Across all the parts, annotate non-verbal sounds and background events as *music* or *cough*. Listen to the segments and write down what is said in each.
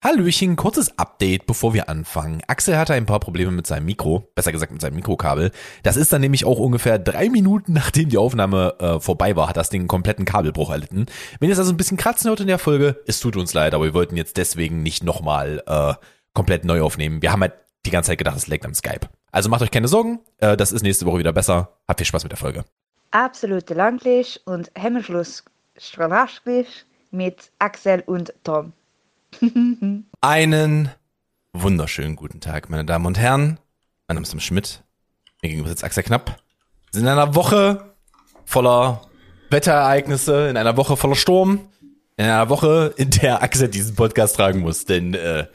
Hallöchen, kurzes Update, bevor wir anfangen. Axel hatte ein paar Probleme mit seinem Mikro, besser gesagt mit seinem Mikrokabel. Das ist dann nämlich auch ungefähr drei Minuten, *laughs* nachdem die Aufnahme äh, vorbei war, hat das Ding einen kompletten Kabelbruch erlitten. Wenn es also ein bisschen kratzen hört in der Folge, es tut uns leid, aber wir wollten jetzt deswegen nicht nochmal äh, komplett neu aufnehmen. Wir haben halt die ganze Zeit gedacht, es liegt am Skype. Also macht euch keine Sorgen, äh, das ist nächste Woche wieder besser. Habt viel Spaß mit der Folge. Absolute Langlich und Hemmschluss mit Axel und Tom. *laughs* Einen wunderschönen guten Tag, meine Damen und Herren. Mein Name ist Tom Schmidt. Mir gegenüber sitzt Axel Knapp. Wir sind in einer Woche voller Wetterereignisse, in einer Woche voller Sturm, in einer Woche, in der Axel diesen Podcast tragen muss. Denn äh,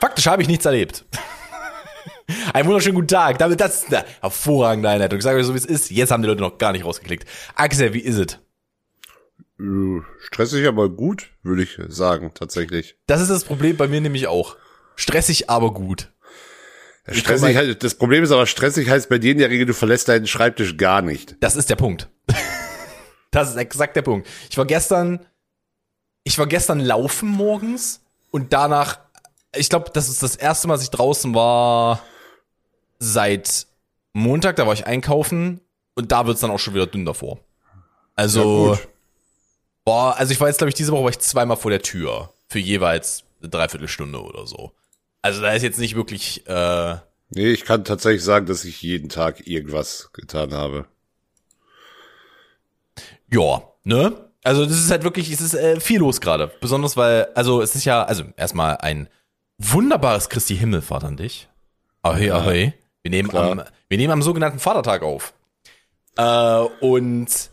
faktisch habe ich nichts erlebt. *laughs* Einen wunderschönen guten Tag. Damit das eine hervorragende Einleitung. Ich sage euch so, wie es ist. Jetzt haben die Leute noch gar nicht rausgeklickt. Axel, wie ist es? Stressig, aber gut, würde ich sagen, tatsächlich. Das ist das Problem bei mir nämlich auch. Stressig, aber gut. Stressig, halt, das Problem ist aber, stressig heißt bei dir in der Regel, du verlässt deinen Schreibtisch gar nicht. Das ist der Punkt. *laughs* Das ist exakt der Punkt. Ich war gestern, ich war gestern laufen morgens und danach, ich glaube, das ist das erste Mal, dass ich draußen war seit Montag, da war ich einkaufen und da wird's dann auch schon wieder dünn davor. Also, Ja. Boah, also ich war jetzt, glaube ich, diese Woche war ich zweimal vor der Tür. Für jeweils eine Dreiviertelstunde oder so. Also da ist jetzt nicht wirklich, äh, Nee, ich kann tatsächlich sagen, dass ich jeden Tag irgendwas getan habe. Ja, ne? Also das ist halt wirklich, es ist äh, viel los gerade. Besonders weil, also es ist ja, also erstmal ein wunderbares Christi Himmelfahrt an dich. Ahoi, ahoi. Wir nehmen, klar. am, wir nehmen am sogenannten Vatertag auf. Äh, und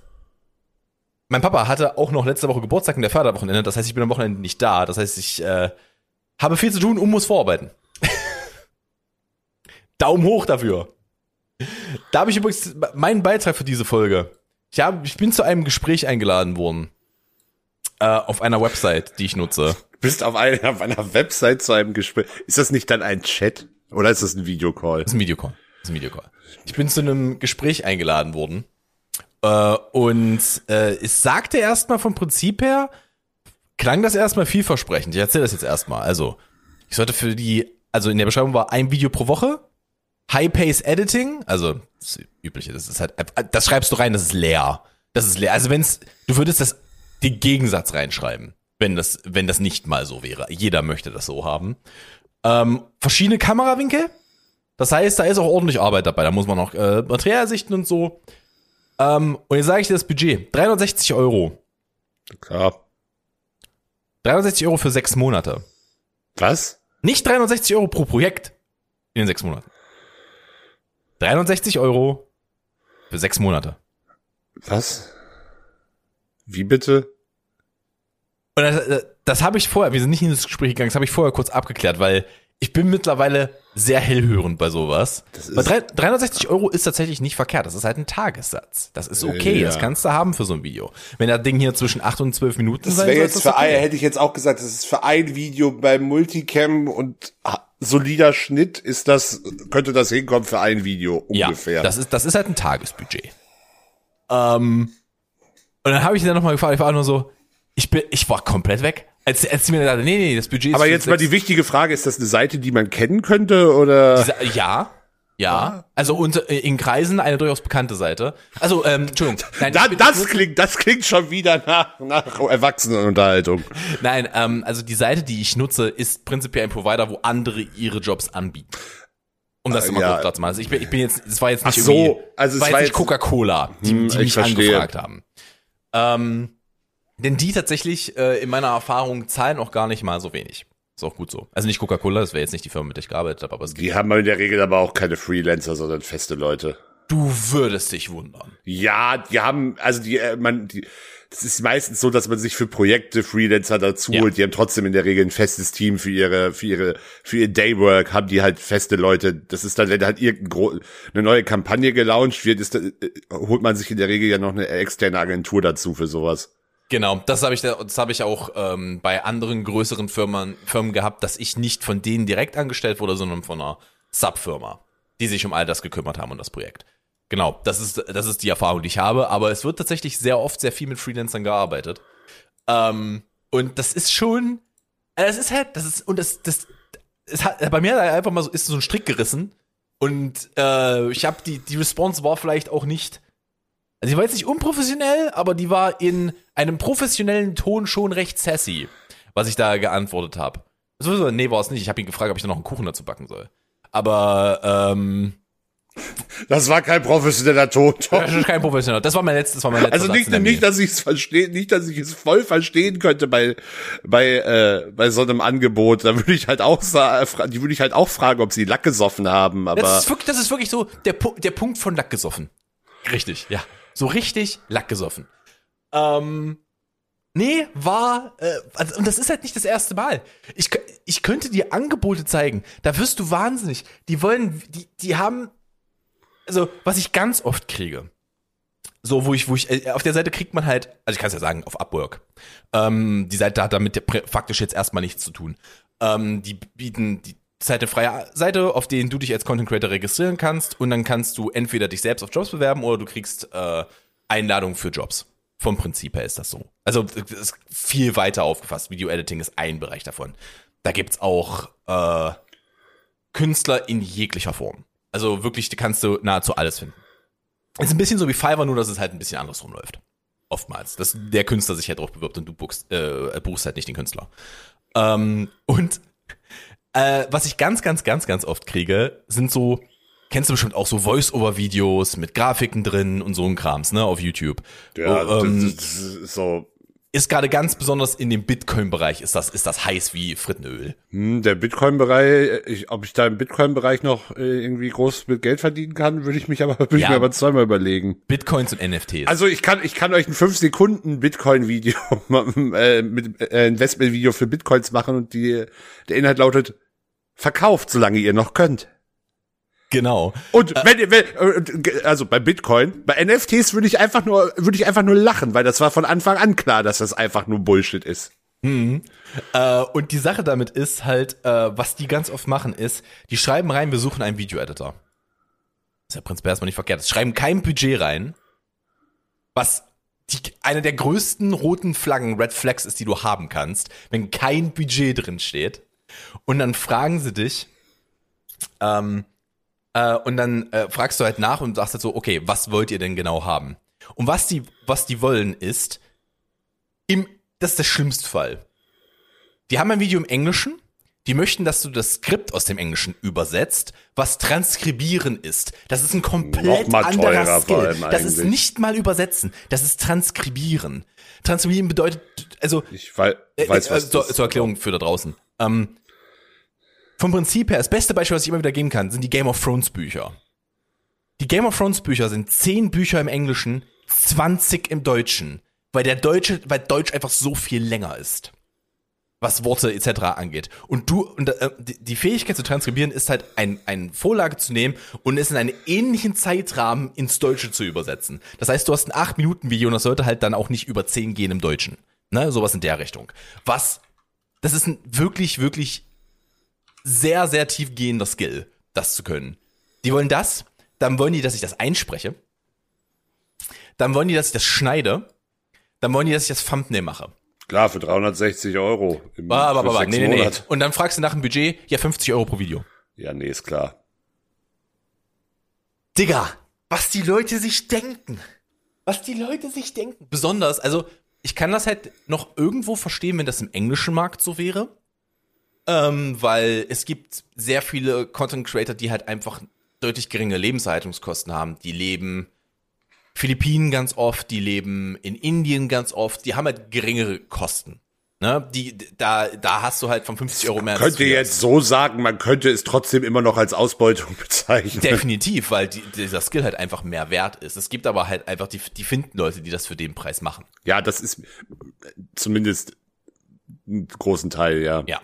mein Papa hatte auch noch letzte Woche Geburtstag in der Förderwochenende. Das heißt, ich bin am Wochenende nicht da. Das heißt, ich äh, habe viel zu tun und muss vorarbeiten. *laughs* Daumen hoch dafür. Da habe ich übrigens meinen Beitrag für diese Folge. Ich, hab, ich bin zu einem Gespräch eingeladen worden. Äh, auf einer Website, die ich nutze. Du bist auf einer, auf einer Website zu einem Gespräch. Ist das nicht dann ein Chat? Oder ist das ein Videocall? Das ist ein Videocall. Das ist ein Videocall. Ich bin zu einem Gespräch eingeladen worden. Äh, und äh, es sagte erstmal vom Prinzip her, klang das erstmal vielversprechend. Ich erzähle das jetzt erstmal. Also, ich sollte für die, also in der Beschreibung war ein Video pro Woche, High Pace Editing, also das übliche, das ist halt, das schreibst du rein, das ist leer. Das ist leer. Also wenn's, du würdest das den Gegensatz reinschreiben, wenn das, wenn das nicht mal so wäre. Jeder möchte das so haben. Ähm, verschiedene Kamerawinkel. Das heißt, da ist auch ordentlich Arbeit dabei. Da muss man auch äh, Material sichten und so. Ähm, und jetzt sage ich dir das Budget. 360 Euro. Klar. 360 Euro für sechs Monate. Was? Nicht 360 Euro pro Projekt in den sechs Monaten. 360 Euro für sechs Monate. Was? Wie bitte? Und das, das habe ich vorher, wir sind nicht in das Gespräch gegangen, das habe ich vorher kurz abgeklärt, weil ich bin mittlerweile sehr hellhörend bei sowas. Das drei- 360 Euro ist tatsächlich nicht verkehrt. Das ist halt ein Tagessatz. Das ist okay. Ja. Das kannst du haben für so ein Video. Wenn das Ding hier zwischen 8 und 12 Minuten Das sein wäre soll, jetzt ist für das ein, okay. hätte ich jetzt auch gesagt, das ist für ein Video beim Multicam und ah, solider Schnitt ist das, könnte das hinkommen für ein Video ungefähr. Ja, das ist, das ist halt ein Tagesbudget. Ähm, und dann habe ich dann nochmal gefragt, ich war nur so, ich bin, ich war komplett weg. Als, als mir gesagt, nee, nee, das Budget ist Aber jetzt mal die wichtige Frage, ist das eine Seite, die man kennen könnte oder? Diese- Ja. Ja, also unter, in Kreisen eine durchaus bekannte Seite. Also, ähm, Entschuldigung. *laughs* Nein, Da, das klingt, das klingt schon wieder nach, nach Erwachsenenunterhaltung. Nein, ähm, also die Seite, die ich nutze, ist prinzipiell ein Provider, wo andere ihre Jobs anbieten. Um das Ah, immer ja. kurz klar zu machen. Also ich bin, ich bin jetzt, es war jetzt nicht Ach so, irgendwie, also es war jetzt war nicht jetzt- Coca-Cola, die, Hm, die ich mich verstehe. angefragt haben. Ähm, denn die tatsächlich, äh, in meiner Erfahrung, zahlen auch gar nicht mal so wenig. Ist auch gut so. Also nicht Coca-Cola, das wäre jetzt nicht die Firma, mit der ich gearbeitet habe, aber es Die haben in der Regel aber auch keine Freelancer, sondern feste Leute. du würdest dich wundern. Ja, die haben, also die, äh, man, die, das ist meistens so, dass man sich für Projekte Freelancer dazu Ja. holt. Die haben trotzdem in der Regel ein festes Team für ihre, für ihre, für ihr Daywork, haben die halt feste Leute. Das ist dann, wenn halt irgendeine neue Kampagne gelauncht wird, ist, da- äh, holt man sich in der Regel ja noch eine externe Agentur dazu für sowas. Genau, das habe ich, da- das habe ich auch ähm, bei anderen größeren Firmen, Firmen gehabt, dass ich nicht von denen direkt angestellt wurde, sondern von einer Subfirma, die sich um all das gekümmert haben und das Projekt. Genau, das ist, das ist die Erfahrung, die ich habe, aber es wird tatsächlich sehr oft sehr viel mit Freelancern gearbeitet. Ähm, und das ist schon, Also das ist halt, das ist, und das, das, es hat, bei mir einfach mal so, ist so ein Strick gerissen. Und äh, ich habe die, die Response war vielleicht auch nicht, also die war jetzt nicht unprofessionell, aber die war in einem professionellen Ton schon recht sassy, was ich da geantwortet habe. Sowieso, nee, war es nicht. Ich habe ihn gefragt, ob ich da noch einen Kuchen dazu backen soll. Aber ähm, Das war kein professioneller Ton. *laughs* Das ist kein professioneller. Das war mein letztes, das war mein letzter Also nicht, nicht, dass ich es verstehe, nicht, dass ich es voll verstehen könnte bei bei äh, bei so einem Angebot. Da würde ich halt auch die würde ich halt auch fragen, ob sie Lack gesoffen haben. Aber Das ist wirklich, das ist wirklich so der, der Punkt von Lack gesoffen. Richtig, ja. So richtig Lack gesoffen. Ähm, nee, war, äh, also, und das ist halt nicht das erste Mal. Ich, ich könnte dir Angebote zeigen, da wirst du wahnsinnig. Die wollen, die, die haben, also, was ich ganz oft kriege, so, wo ich, wo ich, äh, auf der Seite kriegt man halt, also ich kann es ja sagen, auf Upwork. Ähm, die Seite hat damit faktisch jetzt erstmal nichts zu tun. Ähm, die bieten, die eine freie Seite, auf denen du dich als Content Creator registrieren kannst und dann kannst du entweder dich selbst auf Jobs bewerben oder du kriegst äh, Einladungen für Jobs. Vom Prinzip her ist das so. Also das ist viel weiter aufgefasst. Video Editing ist ein Bereich davon. Da gibt's auch äh, Künstler in jeglicher Form. Also wirklich, da kannst du nahezu alles finden. Ist ein bisschen so wie Fiverr, nur dass es halt ein bisschen andersrum läuft. Oftmals. Dass der Künstler sich halt drauf bewirbt und du buchst, äh, buchst halt nicht den Künstler. Ähm, und äh, was ich ganz, ganz, ganz, ganz oft kriege, sind so, kennst du bestimmt auch so Voice-Over-Videos mit Grafiken drin und so ein Krams, ne, auf YouTube. ja, Oh, ähm, das, das ist so ist gerade ganz besonders in dem Bitcoin-Bereich ist das, ist das heiß wie Frittenöl. hm, der Bitcoin-Bereich. Ich, ob ich da im Bitcoin-Bereich noch äh, irgendwie groß mit Geld verdienen kann, würde ich mich aber *laughs* würde ich Ja. mir aber zweimal überlegen. Bitcoins und NFTs. Also ich kann ich kann euch ein 5 Sekunden Bitcoin Video *laughs* äh, mit äh, Investment Video für Bitcoins machen und die der Inhalt lautet verkauft solange ihr noch könnt. genau. Und wenn ihr wenn, äh, also bei Bitcoin, bei NFTs würde ich einfach nur würde ich einfach nur lachen, weil das war von Anfang an klar, dass das einfach nur Bullshit ist. Äh, und die Sache damit ist halt, äh, was die ganz oft machen, ist, die schreiben rein, wir suchen einen Video-Editor. ist ja prinzipiell erstmal nicht verkehrt. Sie schreiben kein Budget rein, was die, eine der größten roten Flaggen, Red Flags ist, die du haben kannst, wenn kein Budget drin steht. Und dann fragen sie dich, ähm, äh, und dann äh, fragst du halt nach und sagst halt so, okay, was wollt ihr denn genau haben? Und was die, was die wollen ist, im, das ist der schlimmste Fall. Die haben ein Video im Englischen, die möchten, dass du das Skript aus dem Englischen übersetzt, was transkribieren ist. Das ist ein komplett anderer Skill. Das ist nicht mal übersetzen, das ist transkribieren. Transkribieren bedeutet, also Ich wei äh, weiß äh, was zur, zur Erklärung für da draußen. Ähm, vom Prinzip her, das beste Beispiel, was ich immer wieder geben kann, sind die Game of Thrones Bücher. Die Game of Thrones Bücher sind 10 Bücher im Englischen, 20 im Deutschen, weil der Deutsche, weil Deutsch einfach so viel länger ist. Was Worte etc. angeht. Und du, und äh, die die Fähigkeit zu transkribieren ist halt ein, eine Vorlage zu nehmen und es in einen ähnlichen Zeitrahmen ins Deutsche zu übersetzen. Das heißt, du hast ein 8-Minuten-Video und das sollte halt dann auch nicht über 10 gehen im Deutschen. Ne, sowas in der Richtung. Was, das ist ein wirklich, wirklich sehr, sehr tiefgehender Skill, das zu können. Die wollen das, dann wollen die, dass ich das einspreche. Dann wollen die, dass ich das schneide. Dann wollen die, dass ich das Thumbnail mache. Klar, für 360 Euro im Ah, aber, für aber, sechs nee, nee, nee. Und dann fragst du nach dem Budget, ja, 50 Euro pro Video. Ja, nee, ist klar. Digga, was die Leute sich denken. Was die Leute sich denken. Besonders, also, ich kann das halt noch irgendwo verstehen, wenn das im englischen Markt so wäre. Ähm, weil es gibt sehr viele Content Creator, die halt einfach deutlich geringe Lebenserhaltungskosten haben. Die leben Philippinen ganz oft, die leben in Indien ganz oft, die haben halt geringere Kosten. Ne? Die, da, da hast du halt von 50 Euro mehr. als Könnt ihr du jetzt so sagen, man könnte es trotzdem immer noch als Ausbeutung *laughs* bezeichnen. Definitiv, weil die, dieser Skill halt einfach mehr wert ist. Es gibt aber halt einfach, die, die finden Leute, die das für den Preis machen. Ja, das ist zumindest einen großen Teil, ja. Ja.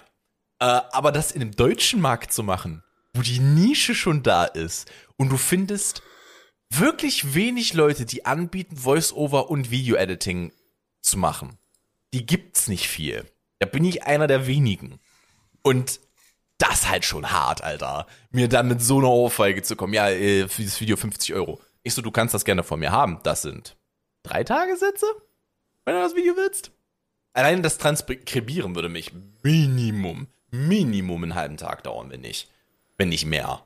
Äh, aber das in dem deutschen Markt zu machen, wo die Nische schon da ist und du findest wirklich wenig Leute, die anbieten, Voice-Over und Video-Editing zu machen. Die gibt's nicht viel. Da bin ich einer der wenigen. Und das halt schon hart, Alter. Mir dann mit so einer Ohrfeige zu kommen. Ja, äh, für dieses Video 50 Euro. Ich so, du kannst das gerne von mir haben. Das sind drei Tagessätze, wenn du das Video willst. alleine das Transkribieren würde mich Minimum, Minimum einen halben Tag dauern, wenn nicht. Wenn nicht mehr.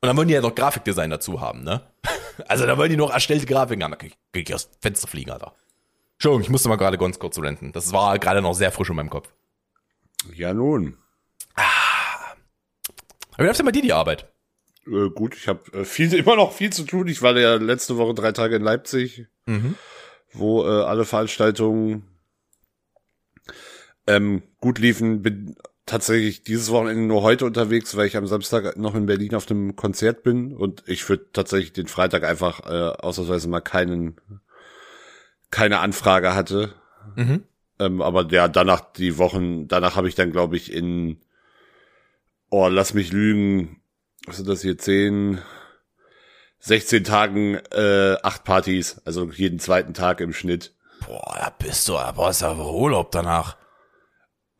Und dann wollen die ja noch Grafikdesign dazu haben, ne? *laughs* Also da wollen die noch erstellte Grafiken haben. Da krieg krieg ich aus Fenster fliegen, Alter. Entschuldigung, ich musste mal gerade ganz kurz renten. Das war gerade noch sehr frisch in meinem Kopf. Ja, nun. Aber wie läuft denn bei dir die Arbeit? Äh, gut, ich habe äh, viel, immer noch viel zu tun. Ich war ja letzte Woche drei Tage in Leipzig, Mhm. wo äh, alle Veranstaltungen ähm, gut liefen. Bin tatsächlich dieses Wochenende nur heute unterwegs, weil ich am Samstag noch in Berlin auf dem Konzert bin und ich würde tatsächlich den Freitag einfach äh, ausnahmsweise mal keinen keine Anfrage hatte. Mhm. Ähm, aber ja, danach die Wochen, danach habe ich dann, glaube ich, in oh, lass mich lügen, was sind das hier, 10, 16 Tagen äh, acht Partys, also jeden zweiten Tag im Schnitt. Boah, da bist du, da brauchst du aber Urlaub danach.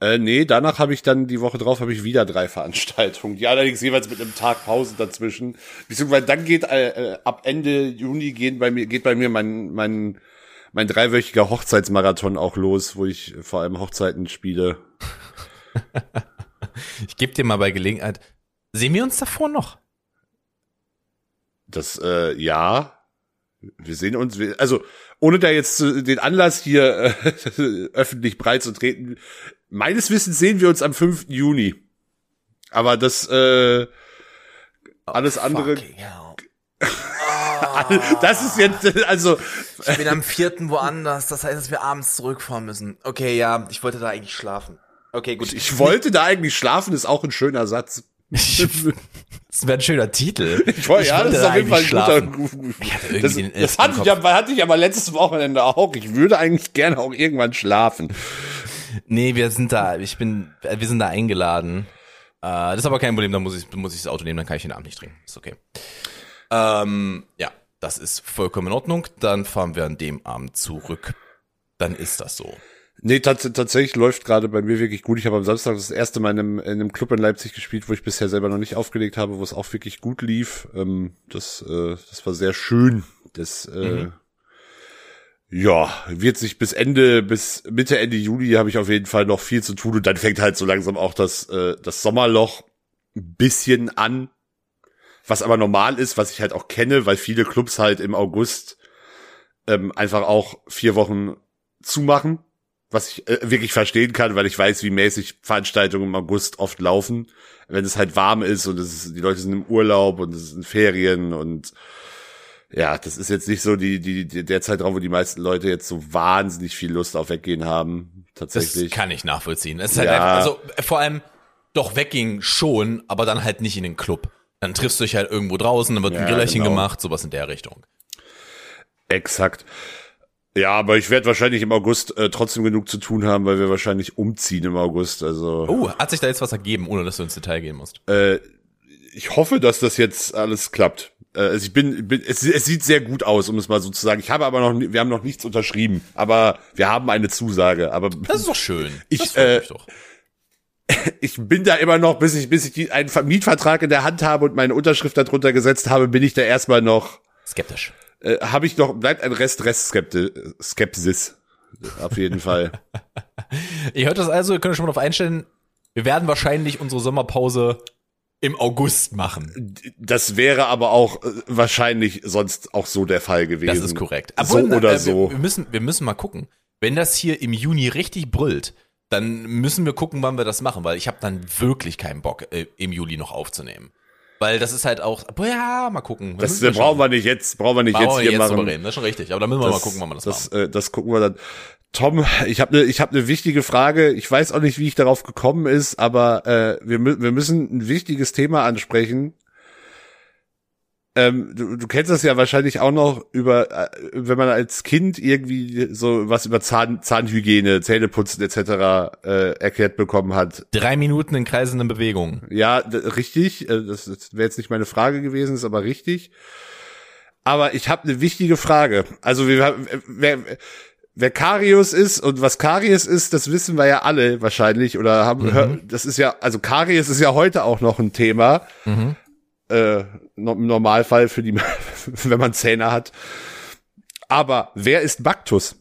Äh, nee, danach habe ich dann die Woche drauf habe ich wieder drei *laughs* Veranstaltungen, die allerdings jeweils mit einem Tag Pause dazwischen. Beziehungsweise dann geht äh, äh, ab Ende Juni gehen bei mir geht bei mir mein mein mein dreiwöchiger Hochzeitsmarathon auch los, wo ich vor allem Hochzeiten spiele. *laughs* Ich gebe dir mal bei Gelegenheit. Sehen wir uns davor noch? Das äh, ja, wir sehen uns, also ohne da jetzt den Anlass hier äh, *laughs* öffentlich breit zu treten, meines Wissens sehen wir uns am 5. Juni. Aber das äh, alles andere, Fucking hell. *laughs* das ist jetzt also Ich bin am vierten woanders, das heißt, dass wir abends zurückfahren müssen. Okay, ja, ich wollte da eigentlich schlafen. Okay, gut. ich wollte da eigentlich schlafen, ist auch ein schöner Satz. *laughs* das wäre ein schöner Titel. Ich wollte, ja, das ist auf jeden Fall ein guter. Ich Das, das hatte, ich, aber, hatte ich aber letztes Wochenende auch. Ich würde eigentlich gerne auch irgendwann schlafen. Nee, wir sind da, ich bin, wir sind da eingeladen. Äh, das ist aber kein Problem, da muss ich, muss ich das Auto nehmen, dann kann ich den Abend nicht trinken. Ist okay. Ähm, ja, das ist vollkommen in Ordnung. Dann fahren wir an dem Abend zurück. Dann ist das so. Nee, tats tatsächlich läuft gerade bei mir wirklich gut. Ich habe am Samstag das erste Mal in einem, in einem Club in Leipzig gespielt, wo ich bisher selber noch nicht aufgelegt habe, wo es auch wirklich gut lief. Ähm, das, äh, das war sehr schön. Das, äh, ja, wird sich bis Ende, bis Mitte, Ende Juli habe ich auf jeden Fall noch viel zu tun und dann fängt halt so langsam auch das, äh, das Sommerloch ein bisschen an. Was aber normal ist, was ich halt auch kenne, weil viele Clubs halt im August ähm, einfach auch vier Wochen zumachen was ich äh, wirklich verstehen kann, weil ich weiß, wie mäßig Veranstaltungen im August oft laufen, wenn es halt warm ist und es ist, die Leute sind im Urlaub und es sind Ferien und ja, das ist jetzt nicht so die, die, die der Zeitraum, wo die meisten Leute jetzt so wahnsinnig viel Lust auf Weggehen haben. Das Tatsächlich. kann ich nachvollziehen. Es ist halt Ja. einfach, also vor allem doch wegging schon, aber dann halt nicht in den Club. Dann triffst du dich halt irgendwo draußen, dann wird ein Ja, Grillerchen genau. gemacht, sowas in der Richtung. Exakt. Ja, aber ich werde wahrscheinlich im August äh, trotzdem genug zu tun haben, weil wir wahrscheinlich umziehen im August. Also Oh, hat sich da jetzt was ergeben, ohne dass du ins Detail gehen musst? äh, ich hoffe, dass das jetzt alles klappt. Äh, also ich bin, bin es, es sieht sehr gut aus, um es mal so zu sagen. Ich habe aber noch, wir haben noch nichts unterschrieben, aber wir haben eine Zusage. Aber Das ist doch schön. Ich, das äh, mich doch. Ich bin da immer noch, bis ich, bis ich die, einen Mietvertrag in der Hand habe und meine Unterschrift darunter gesetzt habe, bin ich da erstmal noch, Skeptisch. äh, habe ich noch, bleibt ein Rest, Rest Skepsis. Auf jeden Fall. *laughs* Ihr hört das also, ihr könnt euch schon mal darauf einstellen, wir werden wahrscheinlich unsere Sommerpause im August machen. Das wäre aber auch äh, wahrscheinlich sonst auch so der Fall gewesen. Das ist korrekt. So Obwohl, oder äh, so. Wir, wir, müssen, wir müssen mal gucken. Wenn das hier im Juni richtig brüllt, dann müssen wir gucken, wann wir das machen, weil ich habe dann wirklich keinen Bock, äh, im Juli noch aufzunehmen. Weil das ist halt auch, boah, ja, mal gucken. Wir Das müssen äh, brauchen wir nicht jetzt, brauchen wir nicht Brauchen jetzt wir hier jetzt machen. drüber reden, das ist schon richtig. Aber dann müssen wir mal gucken, wann wir das, das, machen. äh, das gucken wir dann. Tom, ich habe eine ich hab ne wichtige Frage. Ich weiß auch nicht, wie ich darauf gekommen ist, aber äh, wir, wir müssen ein wichtiges Thema ansprechen. Ähm, du, du kennst das ja wahrscheinlich auch noch über, äh, wenn man als Kind irgendwie so was über Zahn, Zahnhygiene, Zähneputzen etc. Äh, erklärt bekommen hat. Drei Minuten in kreisenden Bewegungen. Ja, richtig. Äh, Das, das wäre jetzt nicht meine Frage gewesen, ist aber richtig. Aber ich habe eine wichtige Frage. Also wir, wer, wer Karius ist und was Karies ist, das wissen wir ja alle wahrscheinlich oder haben. hör- Das ist ja, also Karies ist ja heute auch noch ein Thema. Äh, Im Normalfall für die, *laughs* wenn man Zähne hat. Aber wer ist Baktus?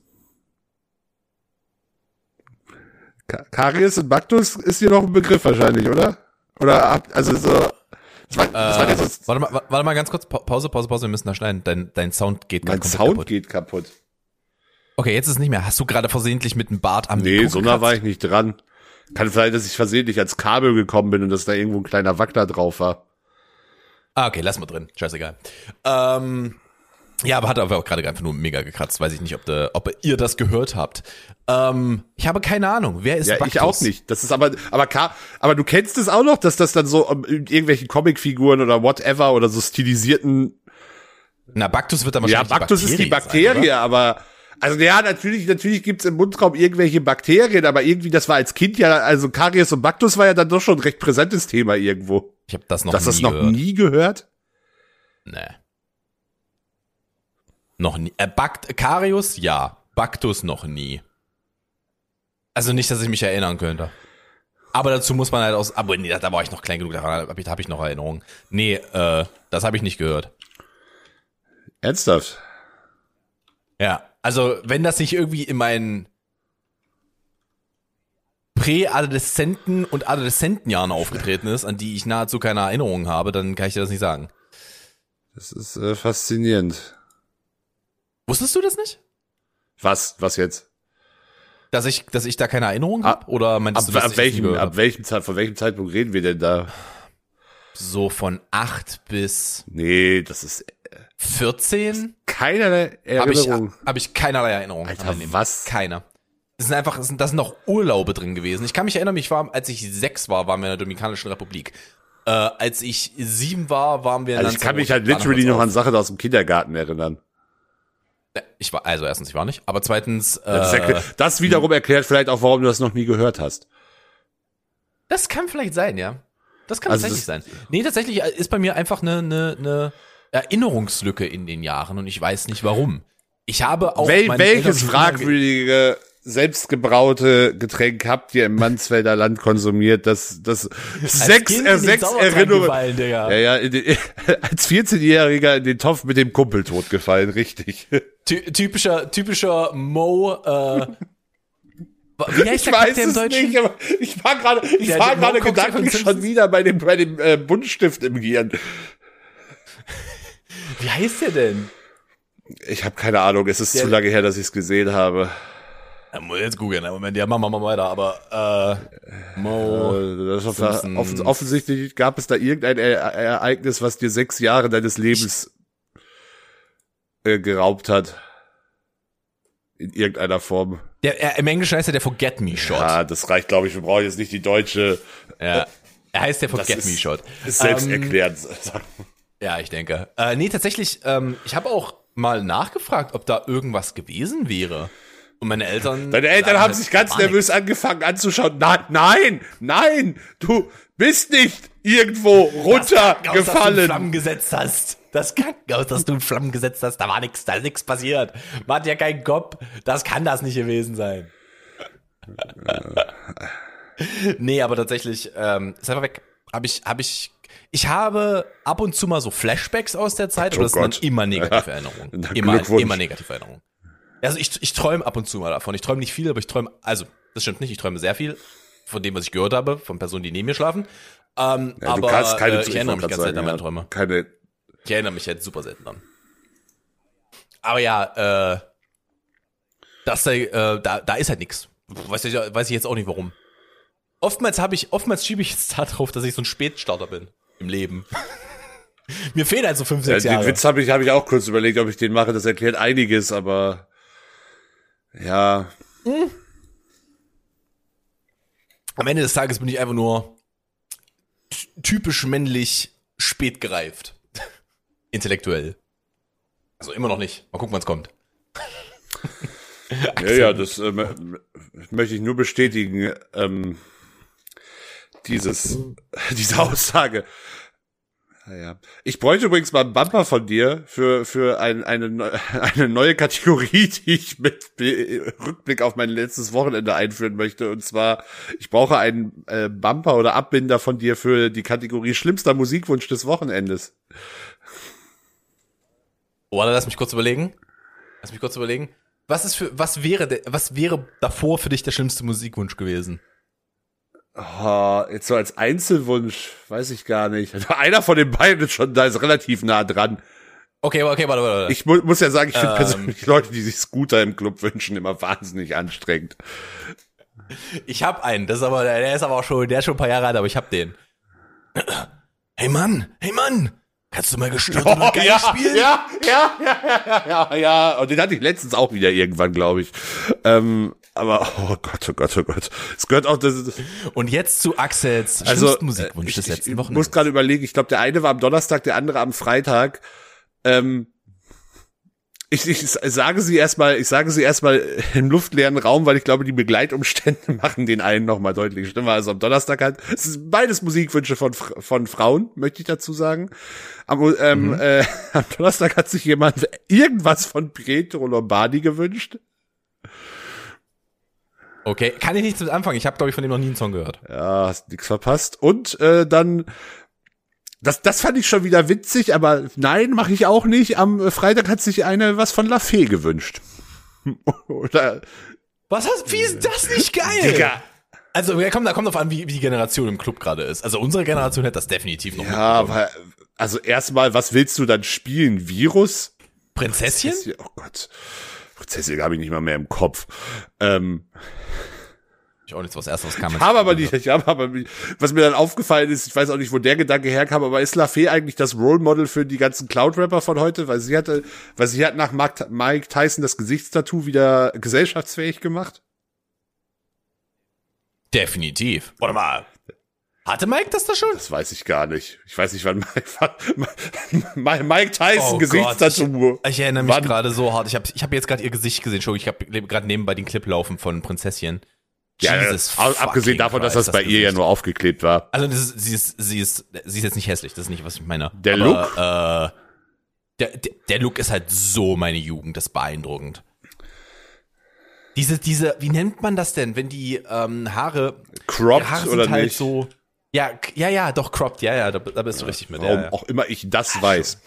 Ka- Karies und Baktus ist dir noch ein Begriff wahrscheinlich, oder? Oder also so. Das war, das war Äh, warte, mal, wa- warte mal ganz kurz, Pa- Pause, Pause, Pause, wir müssen da schneiden. Dein, dein Sound geht mein grad komplett Sound kaputt. geht kaputt. Okay, jetzt ist es nicht mehr. Hast du gerade versehentlich mit dem Bart am Nee, so nah war ich nicht dran. Kann vielleicht, dass ich versehentlich ans Kabel gekommen bin und dass da irgendwo ein kleiner Wackler drauf war. Ah, okay, lass mal drin. Scheißegal. Ähm, ja, aber hat aber auch gerade einfach nur mega gekratzt. Weiß ich nicht, ob, de, ob ihr das gehört habt. Ähm, ich habe keine Ahnung. Wer ist Ja, Baktus? ich auch nicht. Das ist aber, aber, Ka- aber du kennst es auch noch, dass das dann so in irgendwelchen Comicfiguren oder whatever oder so stilisierten. Na, Baktus wird dann Ja, wahrscheinlich Baktus ist die Bakterie, Sein, aber, also ja, natürlich, natürlich gibt's im Mundraum irgendwelche Bakterien, aber irgendwie, das war als Kind ja, also Karies und Baktus war ja dann doch schon ein recht präsentes Thema irgendwo. Ich habe das noch Dass nie das noch gehört. nie gehört? Nee. Noch nie. Äh, Bakt Karius, ja. Baktus noch nie. Also nicht, dass ich mich erinnern könnte. Aber dazu muss man halt aus. Aber nee, da war ich noch klein genug, daran habe ich, hab ich noch Erinnerungen. Nee, äh, das habe ich nicht gehört. Ernsthaft? Ja, also wenn das nicht irgendwie in meinen Präadoleszenten und Adoleszentenjahren aufgetreten ist, an die ich nahezu keine Erinnerungen habe, dann kann ich dir das nicht sagen. Das ist äh, faszinierend. Wusstest du das nicht? Was, was jetzt? Dass ich, dass ich da keine Erinnerung Ab- habe? Oder meinst Ab, du, ab welchem, ab welchem Zeit, von welchem Zeitpunkt reden wir denn da? So von 8 bis Nee, das ist 14 keinerlei habe ich, Erinnerung. hab ich keinerlei Erinnerung. Alter, was? Keiner. Das sind einfach, das sind, das sind noch Urlaube drin gewesen. Ich kann mich erinnern, ich war, als ich sechs war, waren wir in der Dominikanischen Republik. Äh, als ich sieben war, waren wir in Also ich kann mich halt literally noch an Sachen aus dem Kindergarten erinnern. Ich war, also erstens, ich war nicht, aber zweitens, Das, äh, das wiederum erklärt vielleicht auch, warum du das noch nie gehört hast. das kann vielleicht sein, ja. Das kann Also tatsächlich sein. Nee, tatsächlich ist bei mir einfach eine, eine, eine Erinnerungslücke in den Jahren und ich weiß nicht warum. Ich habe auch Wel welches fragwürdige, selbstgebraute Getränk habt ihr im Mansfelder Land konsumiert, das, das sechs, Kind äh, den sechs Erinnerungen. Ja, ja, den, *laughs* als 14-Jähriger in den Topf mit dem Kumpel totgefallen, richtig. *laughs* Ty typischer, typischer Mo, äh, wie heißt Ich der weiß es Deutschen? nicht, aber ich war gerade, ich Der- war gerade gedanklich schon wieder bei dem, bei dem äh, Buntstift im Gehirn. Wie heißt der denn? Ich habe keine Ahnung, es ist Der- zu lange her, dass ich es gesehen habe. Ja, muss jetzt googeln, einen Moment, ja, machen wir mal weiter, aber, äh, Mo, Äh, Das war, Simpsons. offen, offensichtlich gab es da irgendein E- Ereignis, was dir sechs Jahre deines Lebens äh, geraubt hat. In irgendeiner Form. der, er, im Englischen heißt er der Forget Me Shot. Ja, das reicht, glaube ich. Wir brauchen jetzt nicht die deutsche. Ja. Er heißt der Forget Me Shot. Ist selbst Ähm. *laughs* Ja, ich denke. Äh, nee, tatsächlich, ähm, ich habe auch mal nachgefragt, ob da irgendwas gewesen wäre. Und meine Eltern. Deine Eltern haben halt, sich ganz war nervös angefangen anzuschauen. Nein, nein, nein, du bist nicht irgendwo Das Krankenhaus, das du in runtergefallen. Flammen gesetzt hast. Das Krankenhaus, das du in Flammen gesetzt hast, da war nichts, da ist nichts passiert. Hat ja keinen Kopf. Das kann das nicht gewesen sein. *laughs* nee, aber tatsächlich, ähm, ist einfach weg. Hab ich, hab ich, ich habe ab und zu mal so Flashbacks aus der Zeit, aber Oh das sind Gott. dann immer negative. *laughs* Erinnerungen. Na, Immer, immer negative Erinnerungen. Also ich, ich träume ab und zu mal davon. Ich träume nicht viel, aber ich träume, also, das stimmt nicht, ich träume sehr viel von dem, was ich gehört habe, von Personen, die neben mir schlafen. Ähm, Ja, aber du kannst keine äh, ich erinnere mich ganz grad selten an sagen, meine Träume. Keine, Ich erinnere mich jetzt super selten dran. Aber ja, äh, das, äh, da, da ist halt nix. Weiß ich, weiß ich jetzt auch nicht warum. Oftmals habe ich, oftmals schiebe ich jetzt *laughs* da drauf, dass ich so ein Spätstarter bin im Leben. *laughs* Mir fehlen halt so fünf, Ja, sechs den Jahre. Witz habe ich, hab ich auch kurz überlegt, ob ich den mache. Das erklärt einiges, aber ja, Am Ende des Tages bin ich einfach nur ty- typisch männlich spät gereift. *laughs* Intellektuell. Also immer noch nicht. Mal gucken, wann es kommt. *laughs* ja, ja, das äh, möchte ich nur bestätigen. Ähm, dieses, *laughs* diese Aussage. Naja. Ich bräuchte übrigens mal einen Bumper von dir für, für ein, eine, *laughs* eine neue Kategorie, *laughs* die ich mit Rückblick auf mein letztes Wochenende einführen möchte. Und zwar, ich brauche einen äh, Bumper oder Abbinder von dir für die Kategorie schlimmster Musikwunsch des Wochenendes. Warte, lass mich kurz überlegen. Lass mich kurz überlegen. Was ist für, was wäre, der, was wäre davor für dich der schlimmste Musikwunsch gewesen? Oh, jetzt so als Einzelwunsch, weiß ich gar nicht. *laughs* Einer von den beiden ist schon, da ist relativ nah dran. Okay, okay, warte, warte. warte. Ich mu muss ja sagen, ich finde Ähm. persönlich Leute, die sich Scooter im Club wünschen, immer wahnsinnig anstrengend. Ich hab einen, das ist aber, der ist aber auch schon, der ist schon ein paar Jahre alt, aber ich hab den. *clears throat* Hey Mann, hey Mann, kannst du mal gestört *laughs* oder geil spielen? Oh, ja, ja, ja, ja, ja, ja. Und den hatte ich letztens auch wieder irgendwann, glaube ich. Ähm, aber, oh Gott, oh Gott, oh Gott. Es gehört auch, das, das Und jetzt zu Axels also, Musikwunsch ich, des letzten ich Wochenendes. muss gerade überlegen, ich glaube, der eine war am Donnerstag, der andere am Freitag. Ähm, ich, ich sage sie erstmal, ich sage sie erstmal im luftleeren Raum, weil ich glaube, die Begleitumstände *laughs* machen den einen nochmal deutlich schlimmer. Also am Donnerstag halt, es ist beides Musikwünsche von, von Frauen, möchte ich dazu sagen. Am, ähm, Mhm. äh, *laughs* am Donnerstag hat sich jemand irgendwas von Pietro Lombardi gewünscht. Okay, kann ich nichts mit anfangen. Ich habe glaube ich von dem noch nie einen Song gehört. Ja, hast nix verpasst. Und äh, dann, das, das fand ich schon wieder witzig, aber nein, mache ich auch nicht. Am äh, Freitag hat sich eine was von La Fee gewünscht. *laughs* Oder, Was hast, wie ist das nicht geil? Digga. Also, ja, kommt, da kommt drauf an, wie, wie die Generation im Club gerade ist. Also unsere Generation hätte das definitiv noch Ja, aber, also erstmal, was willst du dann spielen? Virus? Prinzesschen? Oh Gott. Prinzessin habe ich nicht mal mehr im Kopf. Ähm, Ich auch nichts, was erstes kam. Ich habe aber nicht, ich habe aber, was mir dann aufgefallen ist, ich weiß auch nicht, wo der Gedanke herkam, aber ist Lafay eigentlich das Role Model für die ganzen Cloud-Rapper von heute? Weil sie hatte, weil sie hat nach Mike Tyson das Gesichtstattoo wieder gesellschaftsfähig gemacht. Definitiv. Warte mal. Hatte Mike das da schon? Das weiß ich gar nicht. Ich weiß nicht, wann Mike, Mike, Tyson Oh Gesichtstattoo. Ich, ich erinnere mich gerade so hart. Ich habe ich hab jetzt gerade ihr Gesicht gesehen. Entschuldigung, ich habe gerade nebenbei den Clip laufen von Prinzesschen. Ja, Jesus ab- abgesehen davon, dass Christ, das bei ihr ja nur aufgeklebt war. Also das ist, sie ist, sie ist, sie ist jetzt nicht hässlich. Das ist nicht, was ich meine. Der Aber, Look? Äh, der, der, der Look ist halt so meine Jugend. Das ist beeindruckend. Diese, diese, wie nennt man das denn, wenn die ähm, Haare, Cropped Haare oder sind halt nicht? so, ja, ja, ja, doch cropped, ja, ja, da, da bist du richtig mit. Ja, Warum ja. auch immer ich das weiß.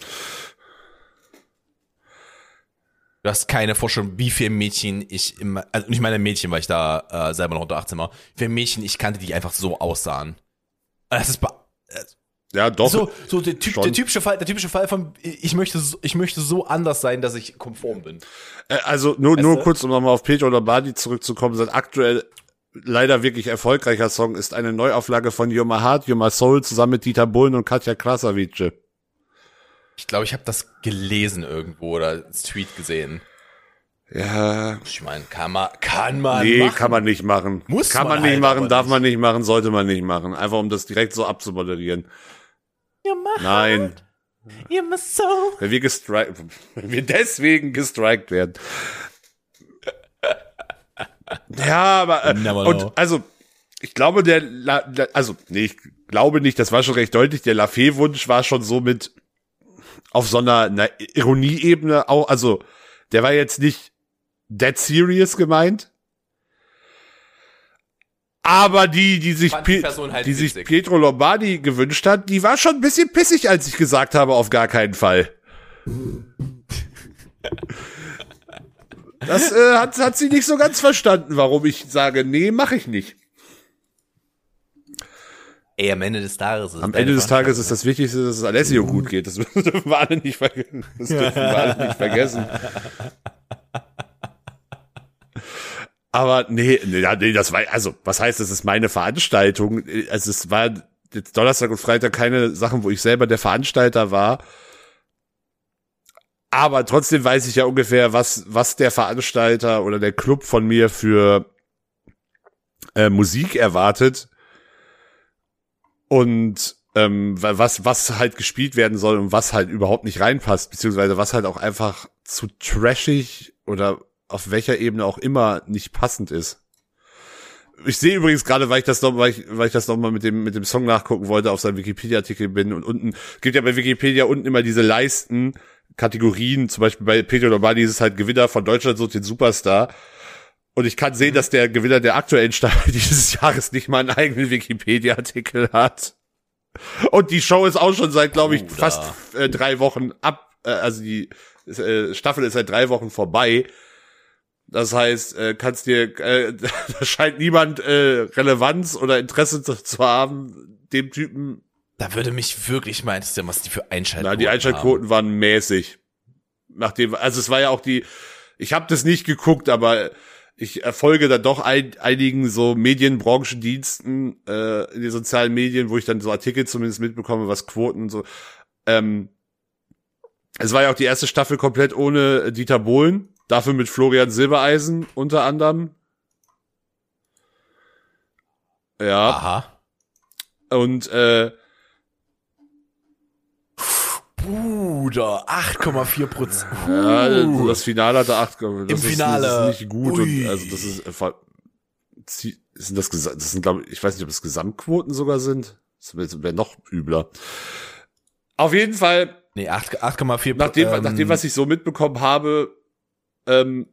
Du hast keine Vorstellung, wie viele Mädchen ich im, also nicht meine Mädchen, weil ich da äh, selber noch unter 18 war, wie viele Mädchen ich kannte, die einfach so aussahen. Das ist be- Ja, doch. so, so der, typ, der typische Fall, der typische Fall von ich möchte, so- ich möchte so anders sein, dass ich konform bin. Äh, Also nur, nur du? kurz, um nochmal auf Pedro Lombardi zurückzukommen, sein aktuell leider wirklich erfolgreicher Song ist eine Neuauflage von You're My Heart, You're My Soul zusammen mit Dieter Bohlen und Katja Krasavice. Ich glaube, ich habe das gelesen irgendwo oder als Tweet gesehen. Ja, Ich meine, kann man, kann man nee, machen. kann man nicht machen. Muss kann man man, nicht halt machen, darf nicht. man nicht machen, sollte man nicht machen. Einfach um das direkt so abzumoderieren. Ja, mach, Nein, ihr müsst so. wenn wir gestrikt, *laughs* wenn wir deswegen gestrikt werden. Ja, aber äh, Never know. und also ich glaube der La, La, also nee, ich glaube nicht, das war schon recht deutlich, der Lafay Wunsch war schon so mit auf so einer, einer Ironieebene auch, also der war jetzt nicht dead serious gemeint. Aber die, die sich, die halt die sich. Pietro Lombardi gewünscht hat, die war schon ein bisschen pissig, als ich gesagt habe, auf gar keinen Fall. Das äh, hat, hat sie nicht so ganz verstanden, warum ich sage, nee, mache ich nicht. Ey, am Ende des Tages ist Am Ende des Tages ist das Wichtigste, dass es Alessio gut geht. Das *laughs* dürfen wir alle nicht vergessen. Das dürfen wir alle nicht vergessen. Aber nee, nee, das war, also, was heißt, das ist meine Veranstaltung? Also, es war jetzt Donnerstag und Freitag keine Sachen, wo ich selber der Veranstalter war. Aber trotzdem weiß ich ja ungefähr, was, was der Veranstalter oder der Club von mir für äh, Musik erwartet und ähm, wa- was was halt gespielt werden soll und was halt überhaupt nicht reinpasst, beziehungsweise was halt auch einfach zu trashig oder auf welcher Ebene auch immer nicht passend ist. Ich sehe übrigens gerade, weil ich das noch, weil ich, weil ich das noch mal mit dem mit dem Song nachgucken wollte, auf seinem Wikipedia-Artikel bin und unten gibt ja bei Wikipedia unten immer diese Leisten Kategorien, zum Beispiel bei Pedro Lombardi ist es halt Gewinner von Deutschland so den Superstar. Und ich kann sehen, dass der Gewinner der aktuellen Staffel *laughs* dieses Jahres nicht mal einen eigenen Wikipedia-Artikel hat. Und die Show ist auch schon seit, glaube ich, Bruder. fast äh, drei Wochen ab. Äh, also die äh, Staffel ist seit drei Wochen vorbei. Das heißt, äh, kannst dir, äh, *laughs* da scheint niemand äh, Relevanz oder Interesse zu, zu haben, dem Typen. Da würde mich wirklich mal interessieren, was die für Einschaltquoten Na, die Einschaltquoten waren mäßig. Nachdem, also es war ja auch die, ich habe das nicht geguckt, aber ich erfolge da doch ein, einigen so Medienbranchendiensten äh, in den sozialen Medien, wo ich dann so Artikel zumindest mitbekomme, was Quoten und so. Ähm, es war ja auch die erste Staffel komplett ohne Dieter Bohlen, dafür mit Florian Silbereisen unter anderem. Ja. Aha. Und äh, Bruder, 8,4 Prozent. ja, das Finale hatte acht. Das Im ist, Finale. Das ist nicht gut. Ui. Und, also das ist, zie- sind das, das sind glaube ich, ich weiß nicht, ob es Gesamtquoten sogar sind. Das wäre wär noch übler. Auf jeden Fall Nee, 8 8,4 nach dem, ähm, nach dem, was ich so mitbekommen habe, ähm,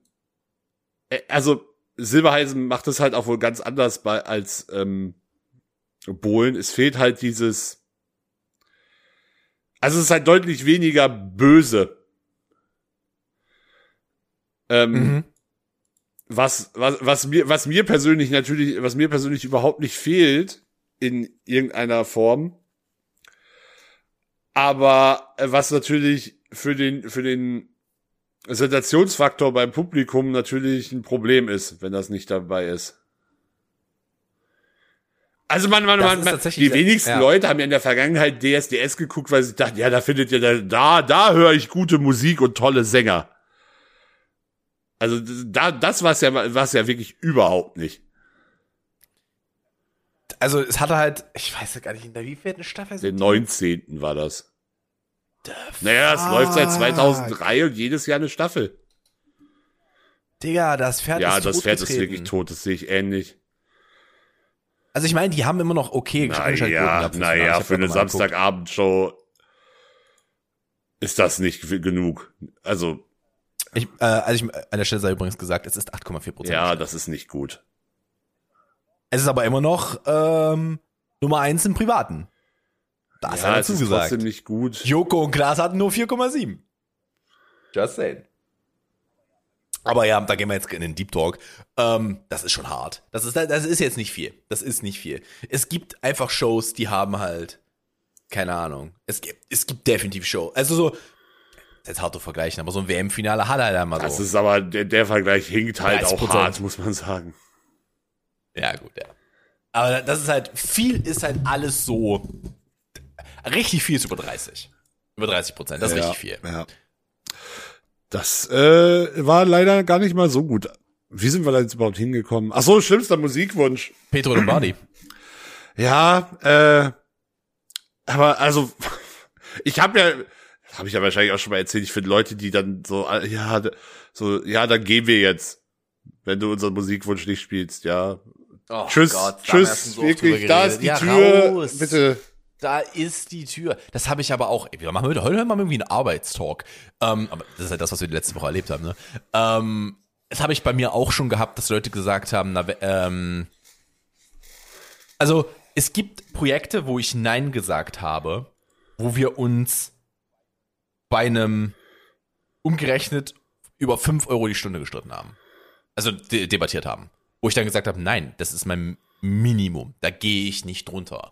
äh, also Silberheisen macht es halt auch wohl ganz anders bei als ähm, Bohlen. Es fehlt halt dieses, also es ist halt deutlich weniger böse. Ähm, Mhm. was, was, was mir, was mir persönlich natürlich, was mir persönlich überhaupt nicht fehlt in irgendeiner Form. Aber äh, was natürlich für den, für den Sensationsfaktor beim Publikum natürlich ein Problem ist, wenn das nicht dabei ist. Also man, man, Das man, man die wenigsten ja. Leute haben ja in der Vergangenheit DSDS geguckt, weil sie dachten, ja, da findet ihr da, da, da höre ich gute Musik und tolle Sänger. Also da, das war's ja, war's ja wirklich überhaupt nicht. Also es hatte halt, ich weiß ja gar nicht, in der wievielten Staffel Den sind 19. war das. Naja, es läuft seit 2003 und jedes Jahr eine Staffel. Digga, das Pferd Ja, ist das Pferd ist wirklich tot, das sehe ich ähnlich. Also ich meine, die haben immer noch okay Einschaltquoten Naja, naja, für eine. Samstagabendshow ist das nicht genug. Also, Ich, äh, also ich, an der Stelle sei übrigens gesagt, es ist 8,4 Prozent. ja, das ist nicht gut. Es ist aber immer noch ähm, Nummer eins im Privaten. Da ist ja, es ist zugesagt. trotzdem nicht gut. Joko und Klaas hatten nur 4,7. Just saying. Aber ja, da gehen wir jetzt in den Deep Talk. Ähm, das ist schon hart. Das ist, das ist jetzt nicht viel. Das ist nicht viel. Es gibt einfach Shows, die haben halt, keine Ahnung. Es gibt, es gibt definitiv Shows. Also so, das ist jetzt hart zu vergleichen, aber so ein WM-Finale hat halt einmal Das so. ist aber, der, der Vergleich hinkt halt auch 30%. hart, muss man sagen. Ja, gut, ja. Aber das ist halt, viel ist halt alles so, richtig viel ist über 30. Über 30 Prozent, das ist richtig viel. Ja. Das äh, war leider gar nicht mal so gut. Wie sind wir da jetzt überhaupt hingekommen? Ach so, schlimmster Musikwunsch. Petro Lombardi. Ja, äh, aber also, *laughs* ich habe ja, habe ich ja wahrscheinlich auch schon mal erzählt, ich finde Leute, die dann so, äh, ja, so, ja, dann gehen wir jetzt, wenn du unseren Musikwunsch nicht spielst, ja. Oh tschüss, Gott, tschüss, wirklich, da ist die Ja, Tür, raus. bitte. Da ist die Tür. Das habe ich aber auch. Ey, wir machen heute, heute wir irgendwie einen Arbeitstalk. Ähm, aber das ist halt das, was wir die letzte Woche erlebt haben. Ne? Ähm, das habe ich bei mir auch schon gehabt, dass Leute gesagt haben, na, ähm, also es gibt Projekte, wo ich Nein gesagt habe, wo wir uns bei einem umgerechnet über 5 Euro die Stunde gestritten haben. Also de debattiert haben. Wo ich dann gesagt habe, nein, das ist mein Minimum. Da gehe ich nicht drunter,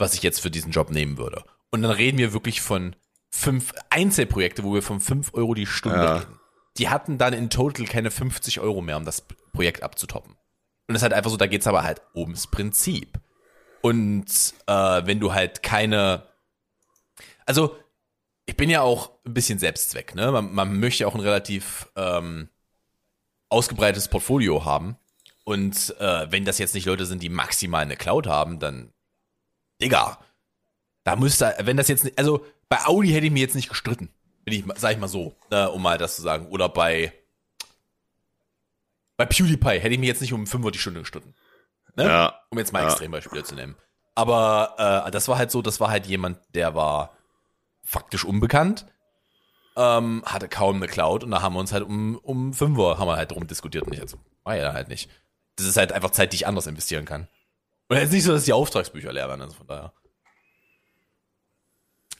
was ich jetzt für diesen Job nehmen würde. Und dann reden wir wirklich von fünf Einzelprojekte, wo wir von 5 Euro die Stunde Ja. reden. Die hatten dann in total keine 50 Euro mehr, um das Projekt abzutoppen. Und es ist halt einfach so, da geht's aber halt ums Prinzip. Und äh, wenn du halt keine, also ich bin ja auch ein bisschen Selbstzweck, ne? Man, man möchte ja auch ein relativ ähm, ausgebreitetes Portfolio haben. Und äh, wenn das jetzt nicht Leute sind, die maximal eine Cloud haben, dann, Digga, da müsste, wenn das jetzt, nicht, also bei Audi hätte ich mir jetzt nicht gestritten, bin ich, sag ich mal so, äh, um mal das zu sagen. Oder bei, bei PewDiePie hätte ich mir jetzt nicht um 5 Uhr die Stunde gestritten. Ne? Ja. Um jetzt mal Ja. Extrembeispiele zu nehmen. Aber äh, das war halt so, das war halt jemand, der war faktisch unbekannt, ähm, hatte kaum eine Cloud und da haben wir uns halt um, um 5 Uhr haben wir halt drum diskutiert und ich halt so, war ja halt nicht. Das ist halt einfach Zeit, die ich anders investieren kann. Und jetzt nicht so, dass die Auftragsbücher leer werden, also von daher.